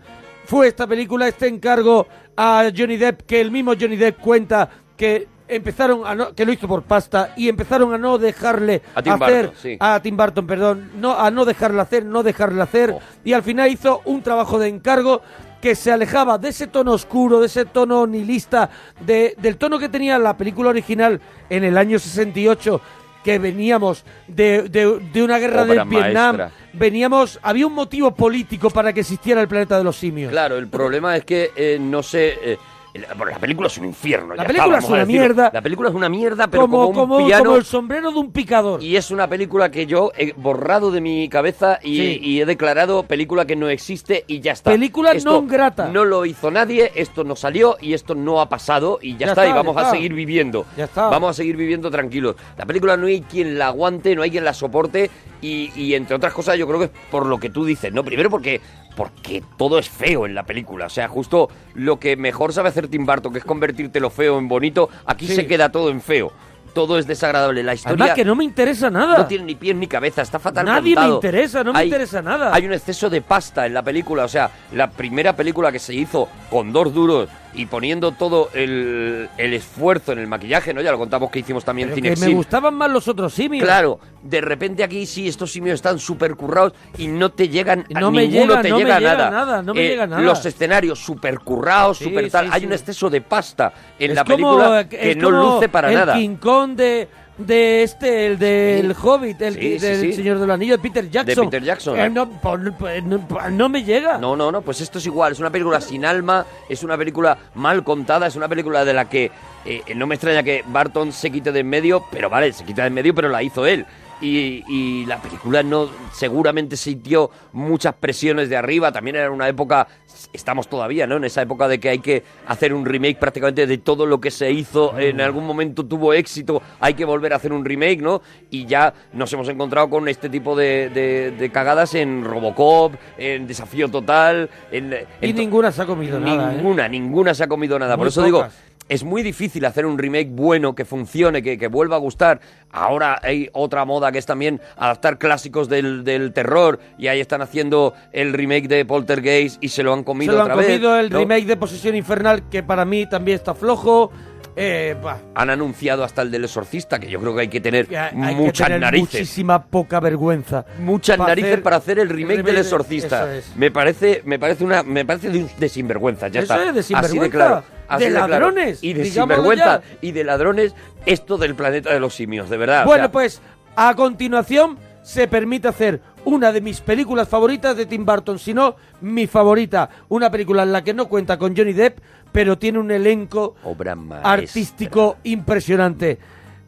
Speaker 1: fue esta película, este encargo a Johnny Depp, que el mismo Johnny Depp cuenta que empezaron a no, que lo hizo por pasta y empezaron a no dejarle
Speaker 2: A Tim
Speaker 1: hacer
Speaker 2: sí.
Speaker 1: a Tim Burton, perdón, no a no dejarle hacer, no dejarle hacer
Speaker 2: Oh.
Speaker 1: y al final hizo un trabajo de encargo que se alejaba de ese tono oscuro, de ese tono nihilista, de, del tono que tenía la película original en el año 68, que veníamos de, de- de una guerra de Vietnam,
Speaker 2: maestra.
Speaker 1: veníamos, había un motivo político para que existiera el planeta de los simios.
Speaker 2: Claro, el problema es que eh, no sé. eh, la, película es un infierno.
Speaker 1: La
Speaker 2: ya
Speaker 1: película
Speaker 2: está,
Speaker 1: es una mierda.
Speaker 2: La película es una mierda, pero
Speaker 1: como,
Speaker 2: como,
Speaker 1: como,
Speaker 2: un piano.
Speaker 1: como el sombrero de un picador.
Speaker 2: Y es una película que yo he borrado de mi cabeza y,
Speaker 1: Sí.
Speaker 2: y he declarado película que no existe y ya está.
Speaker 1: Película non grata.
Speaker 2: No lo hizo nadie, esto no salió y esto no ha pasado y ya,
Speaker 1: Ya
Speaker 2: está,
Speaker 1: está,
Speaker 2: y vamos a
Speaker 1: está.
Speaker 2: seguir viviendo.
Speaker 1: Ya está.
Speaker 2: Vamos a seguir viviendo tranquilos. La película no hay quien la aguante, no hay quien la soporte y, y entre otras cosas yo creo que es por lo que tú dices, ¿no? Primero porque porque todo es feo en la película, o sea, justo lo que mejor sabe hacer Tim Burton, que es convertirte lo feo en bonito, aquí
Speaker 1: Sí.
Speaker 2: se queda todo en feo. Todo es desagradable. La historia
Speaker 1: Además que no me interesa nada.
Speaker 2: no tiene ni pies ni cabeza, está fatal
Speaker 1: Nadie me interesa, no me
Speaker 2: Hay-
Speaker 1: interesa nada.
Speaker 2: Hay un exceso de pasta en la película, o sea, la primera película que se hizo con dos duros y poniendo todo el, el esfuerzo en el maquillaje, ¿no? Ya lo contamos que hicimos también
Speaker 1: Pero que me gustaban más los otros simios.
Speaker 2: Claro, de repente aquí sí, estos simios están súper currados y no te llegan, a
Speaker 1: No me
Speaker 2: ninguno
Speaker 1: llega,
Speaker 2: te
Speaker 1: no me
Speaker 2: llega
Speaker 1: llega
Speaker 2: nada.
Speaker 1: nada, no me
Speaker 2: Eh,
Speaker 1: llega nada.
Speaker 2: Los escenarios súper currados,
Speaker 1: Sí,
Speaker 2: súper tal.
Speaker 1: sí,
Speaker 2: Hay
Speaker 1: sí.
Speaker 2: un exceso de pasta en
Speaker 1: Es
Speaker 2: la película que no
Speaker 1: como
Speaker 2: luce para
Speaker 1: el
Speaker 2: nada.
Speaker 1: King Kong de, de este, el del Hobbit, el
Speaker 2: Sí,
Speaker 1: que-
Speaker 2: sí,
Speaker 1: del. Señor del Anillo, de Peter Jackson.
Speaker 2: Peter Jackson.
Speaker 1: Eh, no, por- por- no, por- no me llega.
Speaker 2: No, no, no, pues esto es igual, es una película sin alma, es una película mal contada, es una película de la que eh, no me extraña que Barton se quite de en medio, pero vale, se quita de en medio, pero la hizo él. Y, y la película no seguramente sintió muchas presiones de arriba, también era una época, estamos todavía, ¿no? En esa época de que hay que hacer un remake prácticamente de todo lo que se hizo, en algún momento tuvo éxito, hay que volver a hacer un remake, ¿no? Y ya nos hemos encontrado con este tipo de, de- de cagadas en Robocop, en Desafío Total, en...
Speaker 1: Y
Speaker 2: en
Speaker 1: ninguna se ha comido nada. ¿eh?
Speaker 2: Ninguna, ninguna se ha comido nada. Por eso digo. Es muy difícil hacer un remake bueno, que funcione, que, que vuelva a gustar. Ahora hay otra moda que es también adaptar clásicos del, del terror y ahí están haciendo el remake de Poltergeist y se lo han
Speaker 1: Se
Speaker 2: comido
Speaker 1: lo han
Speaker 2: otra vez.
Speaker 1: comido el
Speaker 2: ¿no?
Speaker 1: remake de Posesión Infernal, que para mí también está flojo. Eh,
Speaker 2: Han anunciado hasta el del exorcista, que yo creo que hay que tener
Speaker 1: hay que
Speaker 2: muchas
Speaker 1: tener
Speaker 2: narices.
Speaker 1: muchísima poca vergüenza.
Speaker 2: Muchas
Speaker 1: para
Speaker 2: narices
Speaker 1: hacer
Speaker 2: para hacer el remake,
Speaker 1: remake
Speaker 2: del
Speaker 1: de-
Speaker 2: exorcista.
Speaker 1: eso es.
Speaker 2: Me parece, me parece una, me parece de, de sinvergüenza, ya
Speaker 1: Eso
Speaker 2: está.
Speaker 1: es, de
Speaker 2: Así
Speaker 1: sinvergüenza.
Speaker 2: claro. Así
Speaker 1: De
Speaker 2: claro.
Speaker 1: ladrones,
Speaker 2: Y de sinvergüenza.
Speaker 1: ya.
Speaker 2: Y de ladrones, esto del planeta de los simios, de verdad. o
Speaker 1: Bueno,
Speaker 2: sea,
Speaker 1: pues a continuación se permite hacer una de mis películas favoritas de Tim Burton, si no mi favorita, una película en la que no cuenta con Johnny Depp, pero tiene un elenco
Speaker 2: obra maestra.
Speaker 1: artístico impresionante.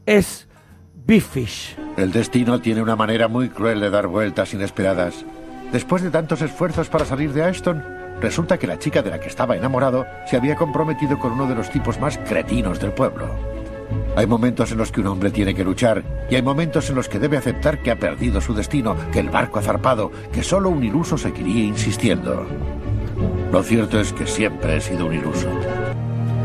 Speaker 1: Es Big Fish.
Speaker 21: El destino tiene una manera muy cruel de dar vueltas inesperadas. Después de tantos esfuerzos para salir de Ashton, resulta que la chica de la que estaba enamorado se había comprometido con uno de los tipos más cretinos del pueblo. Hay momentos en los que un hombre tiene que luchar y hay momentos en los que debe aceptar que ha perdido su destino, que el barco ha zarpado, que solo un iluso seguiría insistiendo. Lo cierto es que siempre he sido un iluso.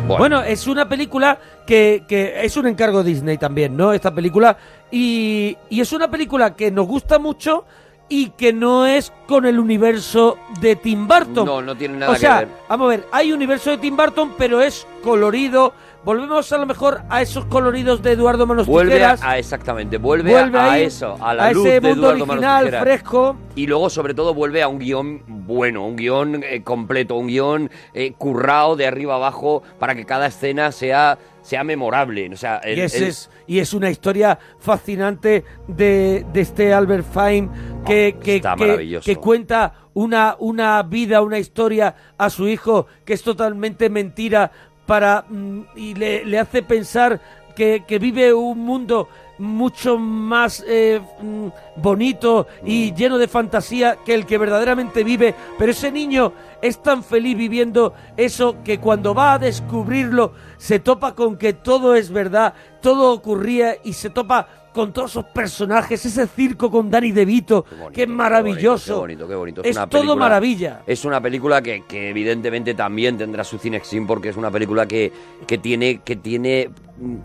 Speaker 1: Bueno. es una película que, que es un encargo de Disney también, ¿no? Esta película. Y, y es una película que nos gusta mucho y que no es con el universo de Tim Burton.
Speaker 2: No, no tiene nada
Speaker 1: o sea,
Speaker 2: que ver.
Speaker 1: vamos a ver, hay universo de Tim Burton, pero es colorido. Volvemos a lo mejor a esos coloridos de Eduardo Manos
Speaker 2: Vuelve a,
Speaker 1: Tijeras.
Speaker 2: a- exactamente, vuelve,
Speaker 1: Vuelve
Speaker 2: a, eso, a la
Speaker 1: a
Speaker 2: luz
Speaker 1: ese
Speaker 2: de
Speaker 1: mundo
Speaker 2: Eduardo
Speaker 1: original, fresco.
Speaker 2: Y luego, sobre todo, vuelve a un guion bueno, un guion eh, completo, un guion eh, currado de arriba abajo para que cada escena sea, sea memorable. O sea, el-
Speaker 1: y,
Speaker 2: el-
Speaker 1: es, y es una historia fascinante de, de este Albert Fine que, que,
Speaker 2: está
Speaker 1: que-
Speaker 2: maravilloso.
Speaker 1: que cuenta una, una vida, una historia a su hijo que es totalmente mentira para mm, y le, le hace pensar que, que vive un mundo mucho más eh, mm, bonito y lleno de fantasía que el que verdaderamente vive, pero ese niño es tan feliz viviendo eso que cuando va a descubrirlo se topa con que todo es verdad, todo ocurría y se topa con todos esos personajes, ese circo con Danny DeVito, que es maravilloso.
Speaker 2: Qué bonito, qué bonito.
Speaker 1: Es,
Speaker 2: una
Speaker 1: todo
Speaker 2: película-
Speaker 1: maravilla.
Speaker 2: Es una película que, que evidentemente también tendrá su Cinexin porque es una película que, que tiene que tiene mm,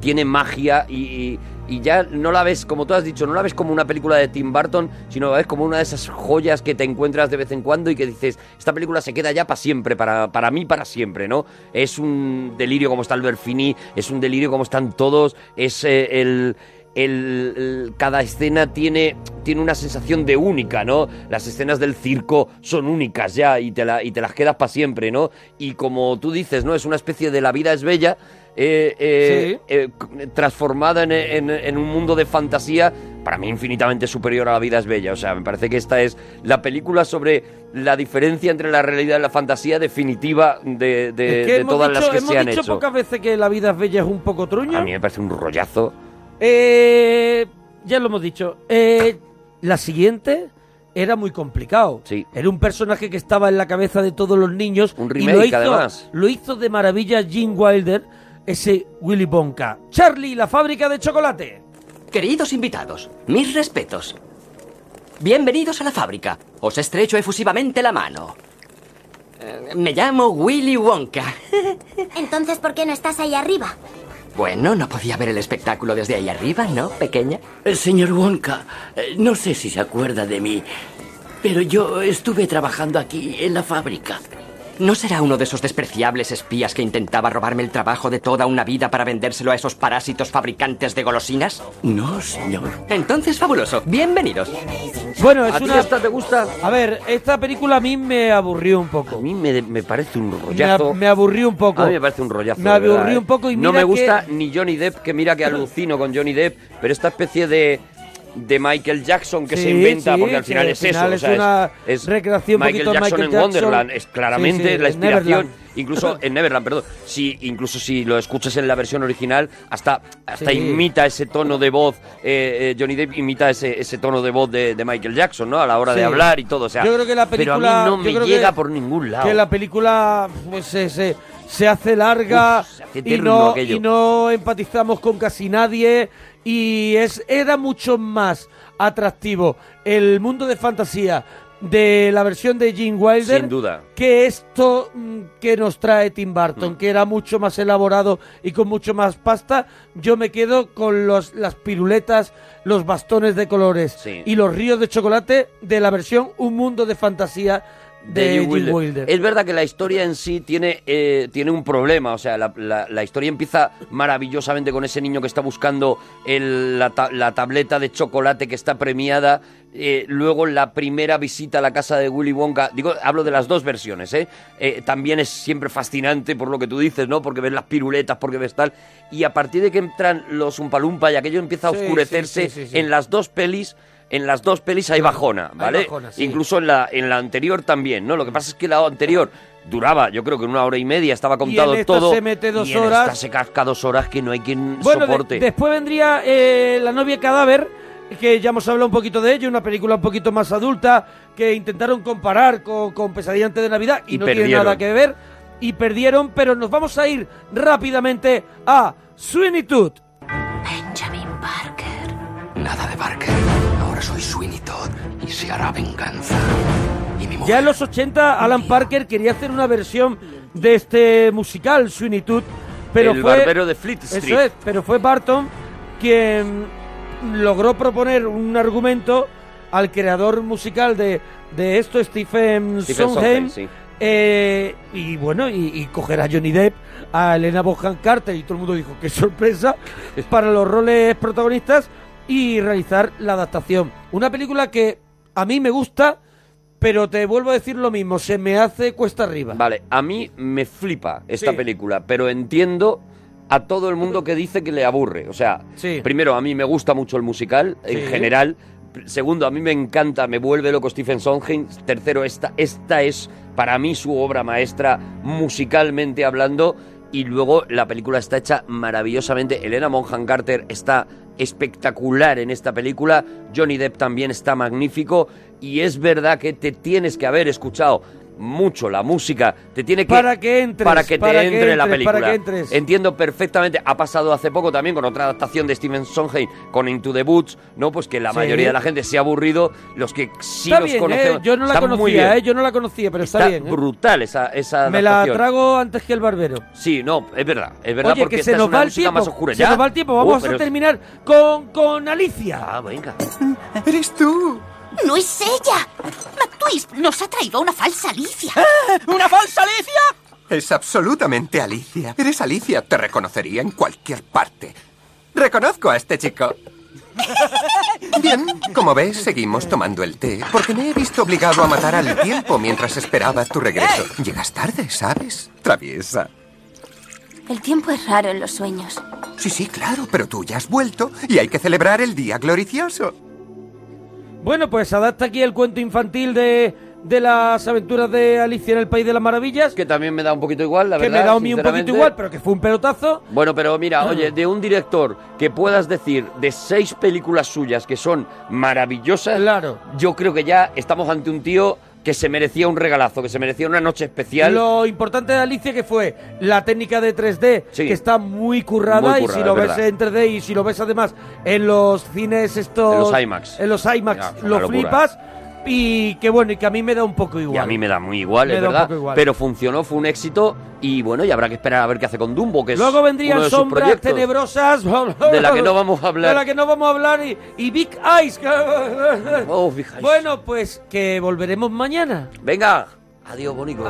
Speaker 2: tiene magia y, y- y ya no la ves, como tú has dicho, no la ves como una película de Tim Burton, sino la ves como una de esas joyas que te encuentras de vez en cuando y que dices, esta película se queda ya para siempre, para, para mí para siempre, ¿no? Es un delirio como está Albert Finney, es un delirio como están todos, es eh, el... el- el- cada escena tiene, tiene una sensación de única, ¿no? Las escenas del circo son únicas ya y te, la- y te las quedas para siempre, ¿no? Y como tú dices, ¿no? Es una especie de la vida es bella. eh, eh, eh, c- transformada en, en- en un mundo de fantasía para mí infinitamente superior a la vida es bella o sea me parece que esta es la película sobre la diferencia entre la realidad y la fantasía definitiva de, de-
Speaker 1: Es que
Speaker 2: de
Speaker 1: hemos
Speaker 2: todas
Speaker 1: dicho,
Speaker 2: las que
Speaker 1: hemos
Speaker 2: se han
Speaker 1: dicho
Speaker 2: hecho
Speaker 1: pocas veces que la vida es bella es un poco truño.
Speaker 2: a mí me parece un rollazo
Speaker 1: Eh, ya lo hemos dicho. Eh, la siguiente era muy complicado. Era un personaje que estaba en la cabeza de todos los niños. Un y lo
Speaker 2: remake,
Speaker 1: hizo,
Speaker 2: además.
Speaker 1: Lo hizo de maravilla Gene Wilder, ese Willy Bonka. Charlie, la fábrica de chocolate.
Speaker 13: Queridos invitados, mis respetos. Bienvenidos a la fábrica. Os estrecho efusivamente la mano. Eh, me llamo Willy Wonka. (laughs)
Speaker 6: Entonces, ¿por qué no estás ahí arriba?
Speaker 13: Bueno, no podía ver el espectáculo desde ahí arriba, ¿no, pequeña?
Speaker 22: Eh, Señor Wonka, eh, no sé si se acuerda de mí, pero yo estuve trabajando aquí en la fábrica.
Speaker 13: ¿No será uno de esos despreciables espías que intentaba robarme el trabajo de toda una vida para vendérselo a esos parásitos fabricantes de golosinas?
Speaker 22: No, señor.
Speaker 13: Entonces, fabuloso. Bienvenidos.
Speaker 1: Bueno, es
Speaker 2: ¿A ti
Speaker 1: una...
Speaker 2: esta te gusta?
Speaker 1: A ver, esta película a mí me aburrió un poco.
Speaker 2: A mí me, me parece un rollazo.
Speaker 1: me aburrió un poco.
Speaker 2: A mí me parece un rollazo.
Speaker 1: Me aburrió
Speaker 2: ¿eh?
Speaker 1: un poco y
Speaker 2: No
Speaker 1: mira
Speaker 2: me gusta
Speaker 1: que-
Speaker 2: ni Johnny Depp, que mira que alucino con Johnny Depp, pero esta especie de de Michael Jackson que se inventa,
Speaker 1: sí,
Speaker 2: porque al final
Speaker 1: al
Speaker 2: es
Speaker 1: final
Speaker 2: eso.
Speaker 1: es
Speaker 2: o sea,
Speaker 1: una
Speaker 2: es
Speaker 1: recreación
Speaker 2: Michael Jackson
Speaker 1: Michael
Speaker 2: en
Speaker 1: Jackson.
Speaker 2: Wonderland, es claramente la inspiración. Incluso en Neverland, perdón. Si, incluso si lo escuchas en la versión original, hasta, hasta imita ese tono de voz. eh, eh, Johnny Depp imita ese, ese tono de voz de, de Michael Jackson, ¿no? A la hora de hablar y todo. O sea,
Speaker 1: yo creo que la
Speaker 2: pero
Speaker 1: película
Speaker 2: a mí no me llega
Speaker 1: que-
Speaker 2: por ningún lado.
Speaker 1: que la película pues, se, hace larga
Speaker 2: Uf, se hace
Speaker 1: y, no, y no empatizamos con casi nadie y es era mucho más atractivo el mundo de fantasía de la versión de Gene Wilder
Speaker 2: Sin duda.
Speaker 1: que esto mm, que nos trae Tim Burton, que era mucho más elaborado y con mucho más pasta, yo me quedo con los, las piruletas, los bastones de colores
Speaker 2: Sí.
Speaker 1: y los ríos de chocolate de la versión Un Mundo de Fantasía de,
Speaker 2: Wilder.
Speaker 1: Wilder.
Speaker 2: Es verdad que la historia en sí tiene, eh, tiene un problema. O sea, la, la- la historia empieza maravillosamente con ese niño que está buscando el- la, ta- la tableta de chocolate que está premiada. Eh, luego la primera visita a la casa de Willy Wonka. Digo, hablo de las dos versiones, ¿eh? Eh, También es siempre fascinante por lo que tú dices, ¿no? Porque ves las piruletas, porque ves tal. Y a partir de que entran los Umpalumpa y aquello empieza a oscurecerse
Speaker 1: sí, sí, sí, sí.
Speaker 2: en las dos pelis. En las dos pelis hay bajona,
Speaker 1: Hay
Speaker 2: ¿vale?
Speaker 1: bajona, sí.
Speaker 2: Incluso en la, en la anterior también, ¿no? Lo que pasa es que la anterior duraba, yo creo que una hora y media, estaba contado
Speaker 1: en esta
Speaker 2: todo.
Speaker 1: se mete dos
Speaker 2: y en
Speaker 1: horas.
Speaker 2: esta se casca dos horas que no hay quien
Speaker 1: Bueno, de-
Speaker 2: soporte.
Speaker 1: después vendría eh, La novia cadáver, que ya hemos hablado un poquito de ello, una película un poquito más adulta, que intentaron comparar con, con Pesadilla antes de Navidad y,
Speaker 2: Y
Speaker 1: no tiene
Speaker 2: perdieron.
Speaker 1: nada que ver. Y perdieron, pero nos vamos a ir rápidamente a Sweeney Todd.
Speaker 15: Benjamin Parker. Nada de Parker. Soy Sweeney Todd y se hará venganza. Y mi
Speaker 1: Ya en los 80 Alan Parker quería hacer una versión de este musical, Sweeney Todd, pero
Speaker 2: El
Speaker 1: fue...
Speaker 2: barbero de Fleet Street.
Speaker 1: Eso es, pero fue Barton quien logró proponer un argumento al creador musical de, de esto, Stephen,
Speaker 2: Stephen
Speaker 1: Sondheim,
Speaker 2: Sondheim, sí.
Speaker 1: eh, y bueno, y, y coger a Johnny Depp, a Elena Bonham Carter, y todo el mundo dijo, qué sorpresa, (laughs) para los roles protagonistas, y realizar la adaptación. Una película que a mí me gusta, pero te vuelvo a decir lo mismo, se me hace cuesta arriba.
Speaker 2: Vale, a mí me flipa esta
Speaker 1: Sí.
Speaker 2: película, pero entiendo a todo el mundo que dice que le aburre. O sea, primero, a mí me gusta mucho el musical en
Speaker 1: Sí.
Speaker 2: general. Segundo, a mí me encanta, me vuelve loco Stephen Sondheim. Tercero, esta, esta es para mí su obra maestra musicalmente hablando. Y luego la película está hecha maravillosamente. Elena Monhan Carter está espectacular en esta película. Johnny Depp también está magnífico. Y es verdad que te tienes que haber escuchado mucho la música. Te tiene que.
Speaker 1: Para que entres,
Speaker 2: Para que te
Speaker 1: para que
Speaker 2: entre la película.
Speaker 1: para que entres.
Speaker 2: Entiendo perfectamente. Ha pasado hace poco también con otra adaptación de Stephen Sondheim con Into the Boots, ¿no? Pues que la
Speaker 1: Sí.
Speaker 2: mayoría de la gente se ha aburrido. Los que sí
Speaker 1: está
Speaker 2: los
Speaker 1: bien,
Speaker 2: conocemos.
Speaker 1: ¿eh? Yo no la conocía,
Speaker 2: bien.
Speaker 1: ¿eh? Yo no la conocía, pero está,
Speaker 2: Está
Speaker 1: bien. ¿eh?
Speaker 2: brutal esa, esa
Speaker 1: Me la trago antes que el barbero.
Speaker 2: Sí, no, es verdad, es verdad
Speaker 1: Oye,
Speaker 2: porque
Speaker 1: que
Speaker 2: esta
Speaker 1: se
Speaker 2: es
Speaker 1: nos
Speaker 2: una
Speaker 1: va el tiempo.
Speaker 2: más oscura.
Speaker 1: Se
Speaker 2: ya.
Speaker 1: nos va el tiempo.
Speaker 2: Uh,
Speaker 1: Vamos
Speaker 2: pero
Speaker 1: a terminar con, con Alicia.
Speaker 2: Ah, venga.
Speaker 23: ¡Eres tú!
Speaker 24: ¡No es ella! McTwist nos ha traído una falsa Alicia.
Speaker 23: ¿Una falsa Alicia? Es absolutamente Alicia. Eres Alicia, te reconocería en cualquier parte. Reconozco a este chico. Bien, como ves, seguimos tomando el té, porque me he visto obligado a matar al tiempo mientras esperaba tu regreso. Llegas tarde, ¿sabes? Traviesa.
Speaker 24: El tiempo es raro en los sueños.
Speaker 23: Sí, sí, claro, pero tú ya has vuelto y hay que celebrar el día glorioso.
Speaker 1: Bueno, pues adapta aquí el cuento infantil de, de las aventuras de Alicia en el País de las Maravillas.
Speaker 2: Que también me da un poquito igual, la
Speaker 1: que
Speaker 2: verdad.
Speaker 1: me da a mí un poquito igual, pero que fue un pelotazo.
Speaker 2: Bueno, pero mira, oye, de un director que puedas decir de seis películas suyas que son maravillosas,
Speaker 1: claro.
Speaker 2: yo creo que ya estamos ante un tío que se merecía un regalazo, que se merecía una noche especial.
Speaker 1: Lo importante de Alicia que fue la técnica de 3D,
Speaker 2: Sí.
Speaker 1: que está muy currada,
Speaker 2: Muy
Speaker 1: y si lo
Speaker 2: es
Speaker 1: ves
Speaker 2: verdad.
Speaker 1: en 3D y si lo ves además en los cines estos...
Speaker 2: En los IMAX.
Speaker 1: En los IMAX
Speaker 2: Ya,
Speaker 1: lo
Speaker 2: locura.
Speaker 1: Y que bueno, y que a mí me da un poco igual.
Speaker 2: Y a mí me da muy igual,
Speaker 1: Me
Speaker 2: es
Speaker 1: da un
Speaker 2: verdad.
Speaker 1: poco igual.
Speaker 2: Pero funcionó, fue un éxito. Y bueno, y habrá que esperar a ver qué hace con Dumbo, que es
Speaker 1: Luego vendrían
Speaker 2: uno de sus
Speaker 1: sombras
Speaker 2: proyectos.
Speaker 1: tenebrosas
Speaker 2: De la que no vamos a hablar.
Speaker 1: De la que no vamos a hablar y, y Big Eyes.
Speaker 2: Oh, Big Eyes.
Speaker 1: Bueno, pues que volveremos mañana.
Speaker 2: Venga, adiós, bonito.